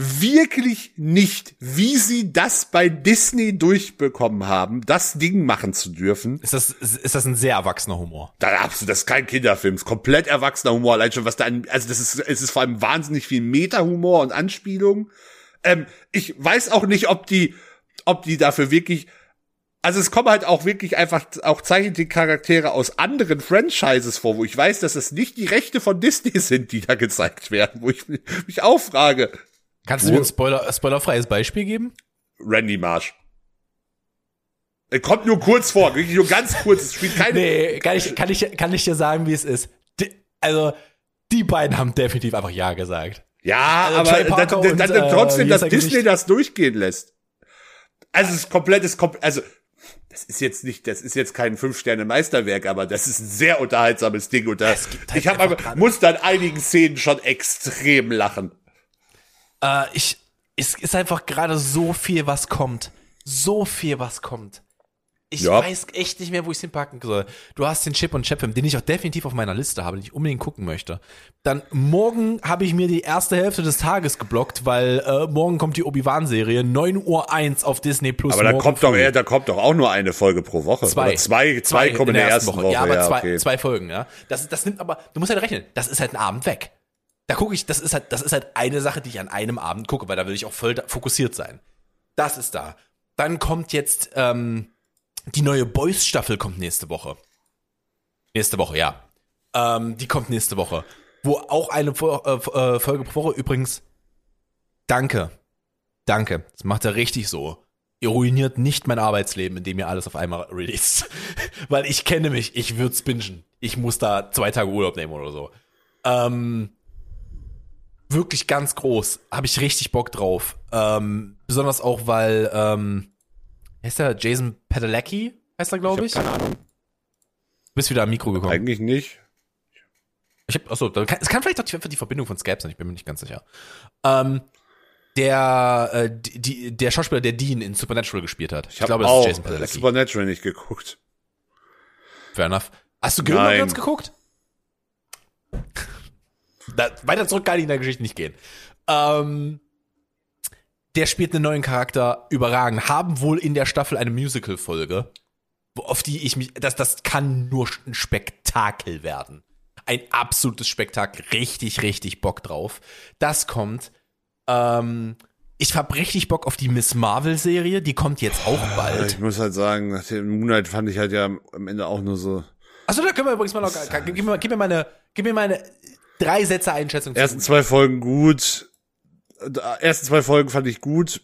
wirklich nicht, wie sie das bei Disney durchbekommen haben, das Ding machen zu dürfen. Ist das, ist das ein sehr erwachsener Humor? Da absolut, das ist kein Kinderfilm, es ist komplett erwachsener Humor, allein schon was da, an, also das ist, es ist vor allem wahnsinnig viel Meta-Humor und Anspielung. Ähm, ich weiß auch nicht, ob die, ob die dafür wirklich, also es kommen halt auch wirklich einfach auch Zeichentrickcharaktere aus anderen Franchises vor, wo ich weiß, dass es nicht die Rechte von Disney *laughs* sind, die da gezeigt werden, wo ich mich auch frage. Kannst du mir ein Spoiler, spoilerfreies Beispiel geben? Randy Marsh. Er kommt nur kurz vor, wirklich nur ganz kurz. Es spielt keine. Nee, kann ich, kann ich, kann ich dir sagen, wie es ist. Die, also, die beiden haben definitiv einfach Ja gesagt. Ja, Also aber dann, und, dann, äh, dann trotzdem, wie dass Disney Gesicht? das durchgehen lässt. Also es ist komplettes, kom also das ist jetzt nicht, das ist jetzt kein Fünf-Sterne-Meisterwerk, aber das ist ein sehr unterhaltsames Ding und da, Es gibt halt ich habe muss dann einigen Szenen schon extrem lachen. Äh, ich, es ist einfach gerade so viel, was kommt. So viel, was kommt. Ich Ja. weiß echt nicht mehr, wo ich es hinpacken soll. Du hast den Chip und Chap Film, den ich auch definitiv auf meiner Liste habe, den ich unbedingt gucken möchte. Dann morgen habe ich mir die erste Hälfte des Tages geblockt, weil äh, morgen kommt die Obi-Wan-Serie 9 Uhr 1 auf Disney Plus. Aber da kommt doch da kommt doch auch nur eine Folge pro Woche. Zwei. Oder zwei, zwei, kommen in der ersten Woche. Ja, aber zwei, okay. zwei Folgen, ja. Das, das nimmt aber, du musst halt rechnen, das ist halt ein Abend weg. Da gucke ich, das ist halt, das ist halt eine Sache, die ich an einem Abend gucke, weil da will ich auch voll fokussiert sein. Das ist da. Dann kommt jetzt, ähm, die neue Boys-Staffel kommt nächste Woche. Nächste Woche, ja. Ähm, die kommt nächste Woche. Wo auch eine Fo- äh, äh, Folge pro Woche übrigens. Danke. Danke. Das macht er richtig so. Ihr ruiniert nicht mein Arbeitsleben, indem ihr alles auf einmal released. *laughs* Weil ich kenne mich, ich würd's bingen. Ich muss da zwei Tage Urlaub nehmen oder so. Ähm, wirklich ganz groß. Habe ich richtig Bock drauf. Ähm, besonders auch, weil, ähm, heißt der Jason Padalecki? Heißt er, glaube ich? keine Ahnung. Du bist wieder am Mikro gekommen. Eigentlich nicht. Ich hab, achso, dann kann, es kann vielleicht auch die, einfach die Verbindung von Skype sein, ich bin mir nicht ganz sicher. Ähm, der, äh, die, der Schauspieler, der Dean in Supernatural gespielt hat. Ich, habe glaube, auch das ist Jason Padalecki. Supernatural nicht geguckt. Fair enough. Hast du Gilmore. Girls geguckt? Da, weiter zurück kann ich in der Geschichte nicht gehen. Ähm, der spielt einen neuen Charakter überragend. Haben wohl in der Staffel eine Musical-Folge, wo- auf die ich mich, das, das kann nur ein Spektakel werden. Ein absolutes Spektakel. Richtig, richtig Bock drauf. Das kommt. Ähm, ich hab richtig Bock auf die Miss Marvel-Serie. Die kommt jetzt auch bald. Ich muss halt sagen, nach dem Moonlight fand ich halt ja am Ende auch nur so. Achso, da können wir übrigens mal noch. Gib mir, gib mir meine, gib mir meine drei Sätze Einschätzung zu. Ersten zwei Folgen gut. Ersten zwei Folgen fand ich gut.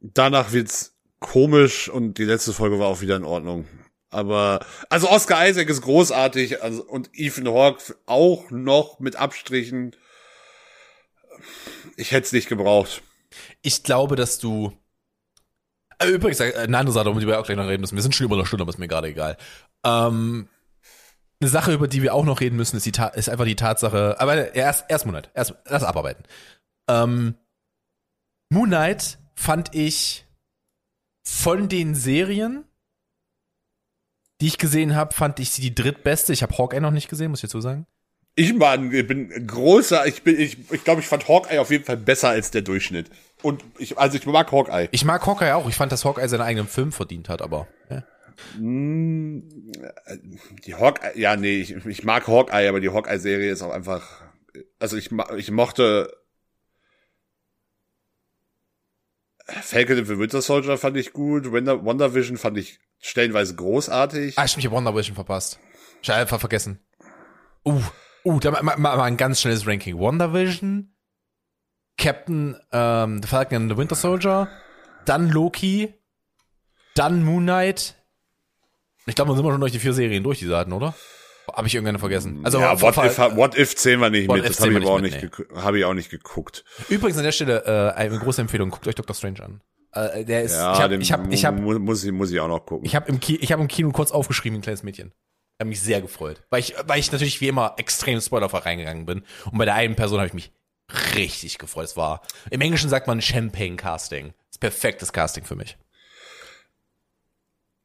Danach wird's komisch und die letzte Folge war auch wieder in Ordnung. Aber, also Oscar Isaac ist großartig also, und Ethan Hawke auch noch mit Abstrichen. Ich hätte es nicht gebraucht. Ich glaube, dass du. Äh, Übrigens, äh, eine andere Sache, um die wir auch gleich noch reden müssen. Wir sind schon über eine Stunde, aber ist mir gerade egal. Ähm, eine Sache, über die wir auch noch reden müssen, ist, die Ta ist einfach die Tatsache. Aber erst, erst Moonlight. Erst, erst abarbeiten. Ähm, Moonlight fand ich von den Serien, die ich gesehen habe, fand ich sie die drittbeste. Ich habe Hawkeye noch nicht gesehen, muss ich dazu sagen. Ich ich bin großer, ich bin, ich, ich glaube, ich fand Hawkeye auf jeden Fall besser als der Durchschnitt. Und ich, also ich mag Hawkeye. Ich mag Hawkeye auch. Ich fand, dass Hawkeye seinen eigenen Film verdient hat, aber. Ja. Die Hawkeye, ja, nee, ich, ich mag Hawkeye, aber die Hawkeye-Serie ist auch einfach, also ich, ich mochte Falcon and the Winter Soldier fand ich gut, Wonder, Wonder Vision fand ich stellenweise großartig. Ah, ich hab Wonder Vision verpasst. Ich hab einfach vergessen. Uh, uh, da mal, mal, mal ein ganz schnelles Ranking. Wonder Vision, Captain, ähm, The Falcon and the Winter Soldier, dann Loki, dann Moon Knight. Ich glaube, dann sind wir schon durch die vier Serien durch, die sie hatten, oder? Habe ich irgendeine vergessen? Also, ja, What jeden If, Fall- What If zählen wir nicht mit, das habe ich auch nicht mit, geguckt- habe ich auch nicht geguckt. Übrigens an der Stelle äh, eine große Empfehlung. Guckt euch Doctor Strange an. Äh, der ist, Ja, ich habe ich hab, ich hab, mu- muss, ich, muss ich auch noch gucken. Ich habe im, Ki ich hab im Kino kurz aufgeschrieben, ein kleines Mädchen. Ich habe mich sehr gefreut. Weil ich, weil ich natürlich wie immer extrem spoilerfrei reingegangen bin. Und bei der einen Person habe ich mich richtig gefreut. Es war, im Englischen sagt man Champagne Casting. Das ist perfektes Casting für mich.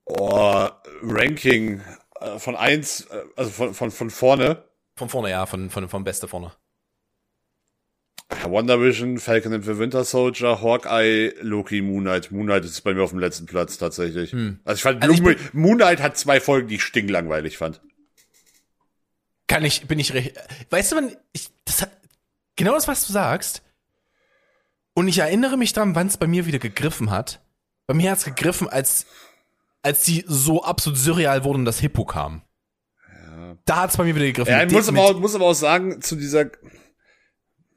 oh, Ranking äh, von eins, äh, also von, von, von vorne. Von vorne, ja, von, von, vom Beste vorne. Wonder Vision, Falcon and the Winter Soldier, Hawkeye, Loki, Moon Knight. Moon Knight ist bei mir auf dem letzten Platz tatsächlich. Also ich fand, Also ich Moon, Moon Knight hat zwei Folgen, die ich stinklangweilig fand. Kann ich, bin ich recht, weißt du, man, ich, das hat, genau das, was du sagst. Und ich erinnere mich dran, wann es bei mir wieder gegriffen hat. Bei mir hat es gegriffen, als, als die so absolut surreal wurden und das Hippo kam. Da hat es bei mir wieder gegriffen. Ja, ich muss aber, auch, muss aber auch sagen, zu dieser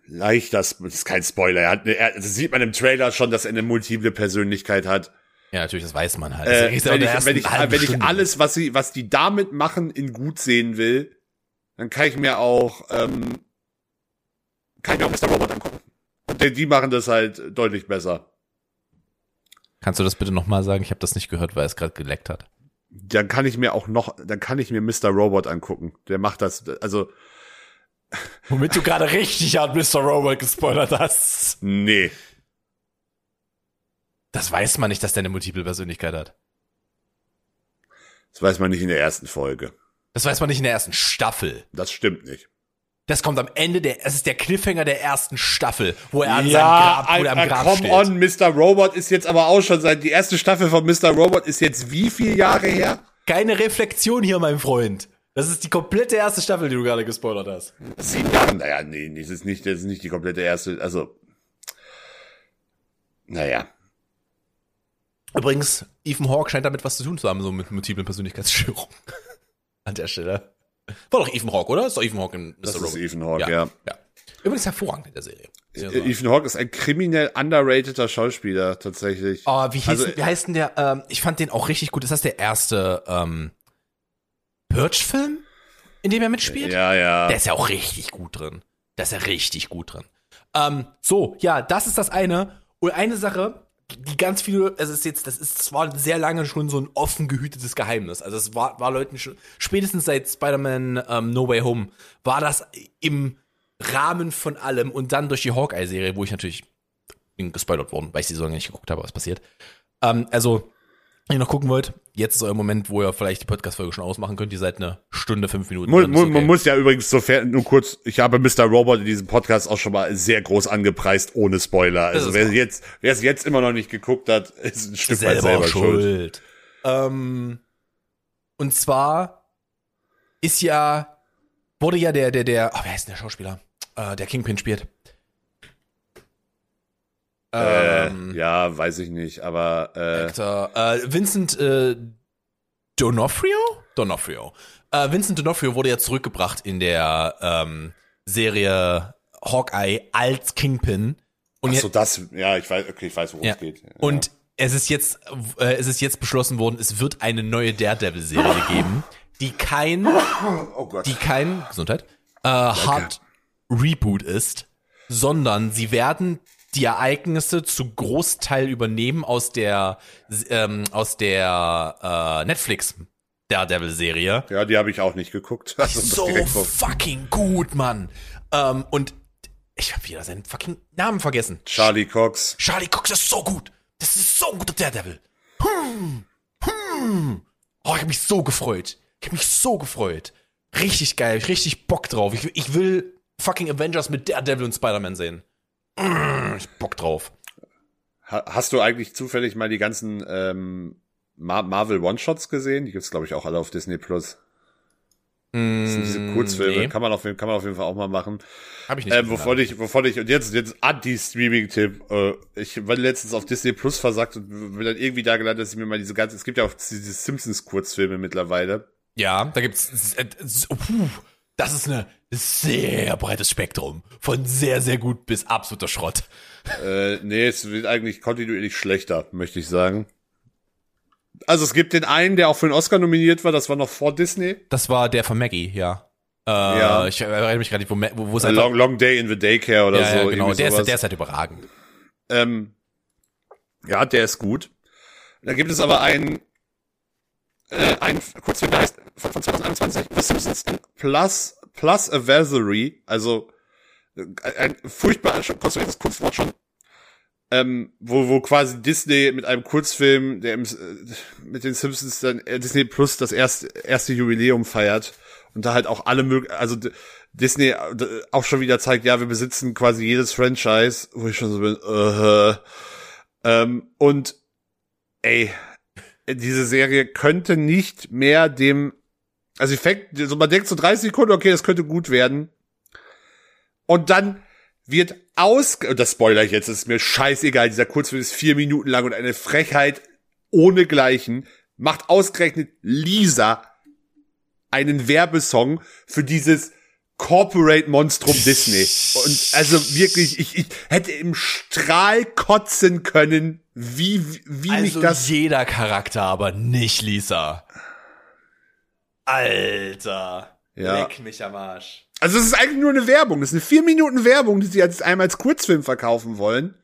leicht, das ist kein Spoiler. Er hat, eine, er, das sieht man im Trailer schon, dass er eine multiple Persönlichkeit hat. ja, natürlich, das weiß man halt. Äh, ja wenn ich, wenn ich, wenn ich alles, was sie, was die damit machen, in gut sehen will, dann kann ich mir auch, ähm, kann ich mir auch Mr. Robot angucken. Und die, die machen das halt deutlich besser. Kannst du das bitte nochmal sagen? Ich habe das nicht gehört, weil es gerade geleckt hat. Dann kann ich mir auch noch, dann kann ich mir Mr. Robot angucken. Der macht das, also, Womit du gerade richtig an Mr. Robot gespoilert hast. nee. Das weiß man nicht, dass der eine multiple Persönlichkeit hat. Das weiß man nicht in der ersten Folge. Das weiß man nicht in der ersten Staffel. Das stimmt nicht. Das kommt am Ende der, es ist der Cliffhanger der ersten Staffel, wo er an seinem Grab, wo er am Grab come steht. on, Mr. Robot ist jetzt aber auch schon seit, die erste Staffel von Mr. Robot ist jetzt wie viele Jahre her? Keine Reflexion hier, mein Freund. Das ist die komplette erste Staffel, die du gerade gespoilert hast. Jahre? Naja, nee, nee, das ist nicht, das ist nicht die komplette erste, also, naja. Übrigens, Ethan Hawke scheint damit was zu tun zu haben, so mit multiplen Persönlichkeitsstörungen. *laughs* An der Stelle. War doch Ethan Hawke, oder? Ist doch Ethan Hawke in Mr. Das ist Robot. Ethan Hawke, ja. ja. ja. Übrigens hervorragend in der Serie. Ethan Hawke ist ein kriminell underrateder Schauspieler, tatsächlich. Oh, wie, hieß, Also, wie heißt denn der? Ähm, ich fand den auch richtig gut. Ist das der erste ähm, Purge-Film, in dem er mitspielt? Ja, ja. Der ist ja auch richtig gut drin. Der ist ja richtig gut drin. Ähm, so, ja, das ist das eine. Und eine Sache, die ganz viele, also es ist jetzt, das ist zwar sehr lange schon so ein offen gehütetes Geheimnis. Also es war, war Leuten schon, spätestens seit Spider-Man ähm, No Way Home, war das im Rahmen von allem und dann durch die Hawkeye-Serie, wo ich natürlich bin gespoilert worden, weil ich die Saison nicht geguckt habe, was passiert. Ähm, also, wenn ihr noch gucken wollt, jetzt ist euer Moment, wo ihr vielleicht die Podcast-Folge schon ausmachen könnt. Ihr seid eine Stunde, fünf Minuten. Mu okay. Man muss ja übrigens sofern, nur kurz, ich habe Mr. Robot in diesem Podcast auch schon mal sehr groß angepreist, ohne Spoiler. Also wer jetzt, wer es jetzt immer noch nicht geguckt hat, ist ein Stück weit selber, selber schuld. schuld. Ähm, und zwar ist ja, wurde ja der, der, der, oh, wer ist denn der Schauspieler? Äh, der Kingpin spielt. Ähm, Äh, ja, weiß ich nicht, aber äh, Actor, äh, Vincent äh, D'Onofrio? D'Onofrio. Äh, Vincent D'Onofrio wurde ja zurückgebracht in der ähm, Serie Hawkeye als Kingpin. Und ach so das, ja, ich weiß, okay, ich weiß, worum Ja. es geht. Ja. Und es ist jetzt, äh, es ist jetzt beschlossen worden, es wird eine neue Daredevil-Serie *laughs* geben, die kein, oh Gott. die kein, Gesundheit, äh, Hard Reboot ist, sondern sie werden die Ereignisse zu Großteil übernehmen aus der, ähm, aus der äh, Netflix Daredevil-Serie. ja, die habe ich auch nicht geguckt. *laughs* Also So fucking gut, Mann. Ähm, und ich habe wieder seinen fucking Namen vergessen. Charlie Cox. Charlie Cox ist so gut. Das ist so ein guter Daredevil. Hm, hm. Oh, ich hab mich so gefreut. Ich hab mich so gefreut. Richtig geil, ich richtig Bock drauf. Ich, ich will fucking Avengers mit Daredevil und Spider-Man sehen. Ich Bock drauf. Ha hast du eigentlich zufällig mal die ganzen ähm, Mar Marvel One-Shots gesehen? Die gibt's glaube ich, auch alle auf Disney Plus. Das sind diese Kurzfilme. Mm, nee. Kann man auf, jeden- kann man auf jeden Fall auch mal machen. Hab ich nicht. Äh, gesehen, wovon ich, wovon ich, und jetzt, jetzt Anti-Streaming-Tipp. Äh, ich war letztens auf Disney Plus versagt und bin dann irgendwie da gelandet, dass ich mir mal diese ganze, es gibt ja auch diese Simpsons-Kurzfilme mittlerweile. Ja, da gibt's. Äh, so, puh, das ist eine sehr breites Spektrum. Von sehr, sehr gut bis absoluter Schrott. Äh, nee, es wird eigentlich kontinuierlich schlechter, möchte ich sagen. Also es gibt den einen, der auch für den Oscar nominiert war, das war noch vor Disney. Das war der von Maggie, ja. Äh, Ja. Ich erinnere mich gerade nicht, wo, wo, wo A einfach. Long, Long Day in the Daycare oder ja, so. ja, genau. Der ist, der ist halt überragend. Ähm, ja, der ist gut. Da gibt es aber einen, äh, einen Kurzfilm, der heißt von, von 2021, The Simpsons Plus, Plus a Valkyrie, also äh, ein furchtbar konstruiertes Kunstwort schon, ähm, wo, wo quasi Disney mit einem Kurzfilm, der im, äh, mit den Simpsons dann äh, Disney Plus das erste, erste Jubiläum feiert und da halt auch alle möglichen, also Disney auch schon wieder zeigt, ja, wir besitzen quasi jedes Franchise, wo ich schon so bin, äh, ähm, und ey, diese Serie könnte nicht mehr dem, also sie fängt, so man denkt so 30 Sekunden, okay, das könnte gut werden. Und dann wird aus, das spoiler ich jetzt, das ist mir scheißegal, dieser Kurzfilm ist vier Minuten lang und eine Frechheit ohnegleichen, macht ausgerechnet Lisa einen Werbesong für dieses Corporate Monstrum Disney. Und also wirklich, ich, ich hätte im Strahl kotzen können, wie, wie also mich das. jeder Charakter, aber nicht Lisa. Alter. Ja. Leck mich am Arsch. Also es ist eigentlich nur eine Werbung. Es ist eine vier Minuten Werbung, die sie jetzt einmal als Kurzfilm verkaufen wollen.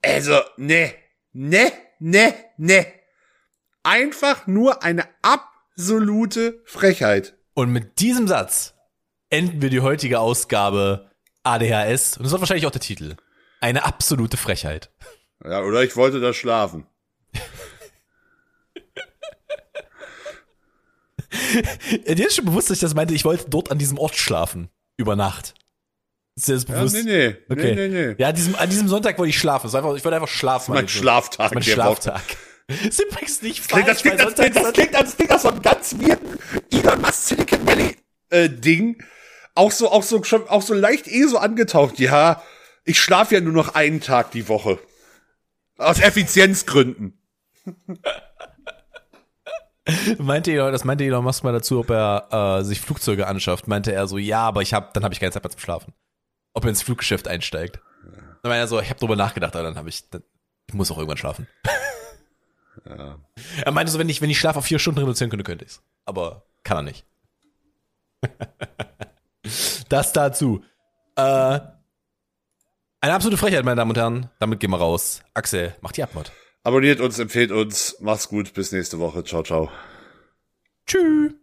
Also, ne, ne, ne, ne. Einfach nur eine absolute Frechheit. Und mit diesem Satz enden wir die heutige Ausgabe ADHS. Und das wird wahrscheinlich auch der Titel. Eine absolute Frechheit. Ja, oder ich wollte da schlafen. Dir ist schon bewusst, dass ich das meinte, ich wollte dort an diesem Ort schlafen. Über Nacht. Ist dir das Ja, bewusst? nee, nee, Okay. nee, nee, nee. Ja, an diesem, an diesem Sonntag wollte ich schlafen. War einfach, ich wollte einfach schlafen. Mein an diesem- Schlaftag. mein der Woche. Schlaftag. Ist übrigens nicht Klingt, das, falsch, klingt, das, klingt, das, klingt, das klingt nach so einem ganz weirden Elon Musk Silicon Valley äh, Ding. Auch so, auch so, schon, auch so leicht eh so angetaucht. Ja, ich schlafe ja nur noch einen Tag die Woche. Aus Effizienzgründen. *laughs* meinte Elon, das meinte Elon Musk mal dazu, ob er äh, sich Flugzeuge anschafft. Meinte er so, ja, aber ich hab, dann habe ich keine Zeit mehr zum Schlafen. Ob er ins Fluggeschäft einsteigt. Dann meinte er so, ich habe drüber nachgedacht, aber dann habe ich, dann, ich muss auch irgendwann schlafen. *laughs* Ja. Er meinte so, wenn ich, wenn ich Schlaf auf vier Stunden reduzieren könnte, könnte ich's. Aber kann er nicht. *laughs* das dazu. Äh, eine absolute Frechheit, meine Damen und Herren. Damit gehen wir raus. Axel, mach die Abmod. Abonniert uns, empfehlt uns. Macht's gut. Bis nächste Woche. Ciao, ciao. Tschüss.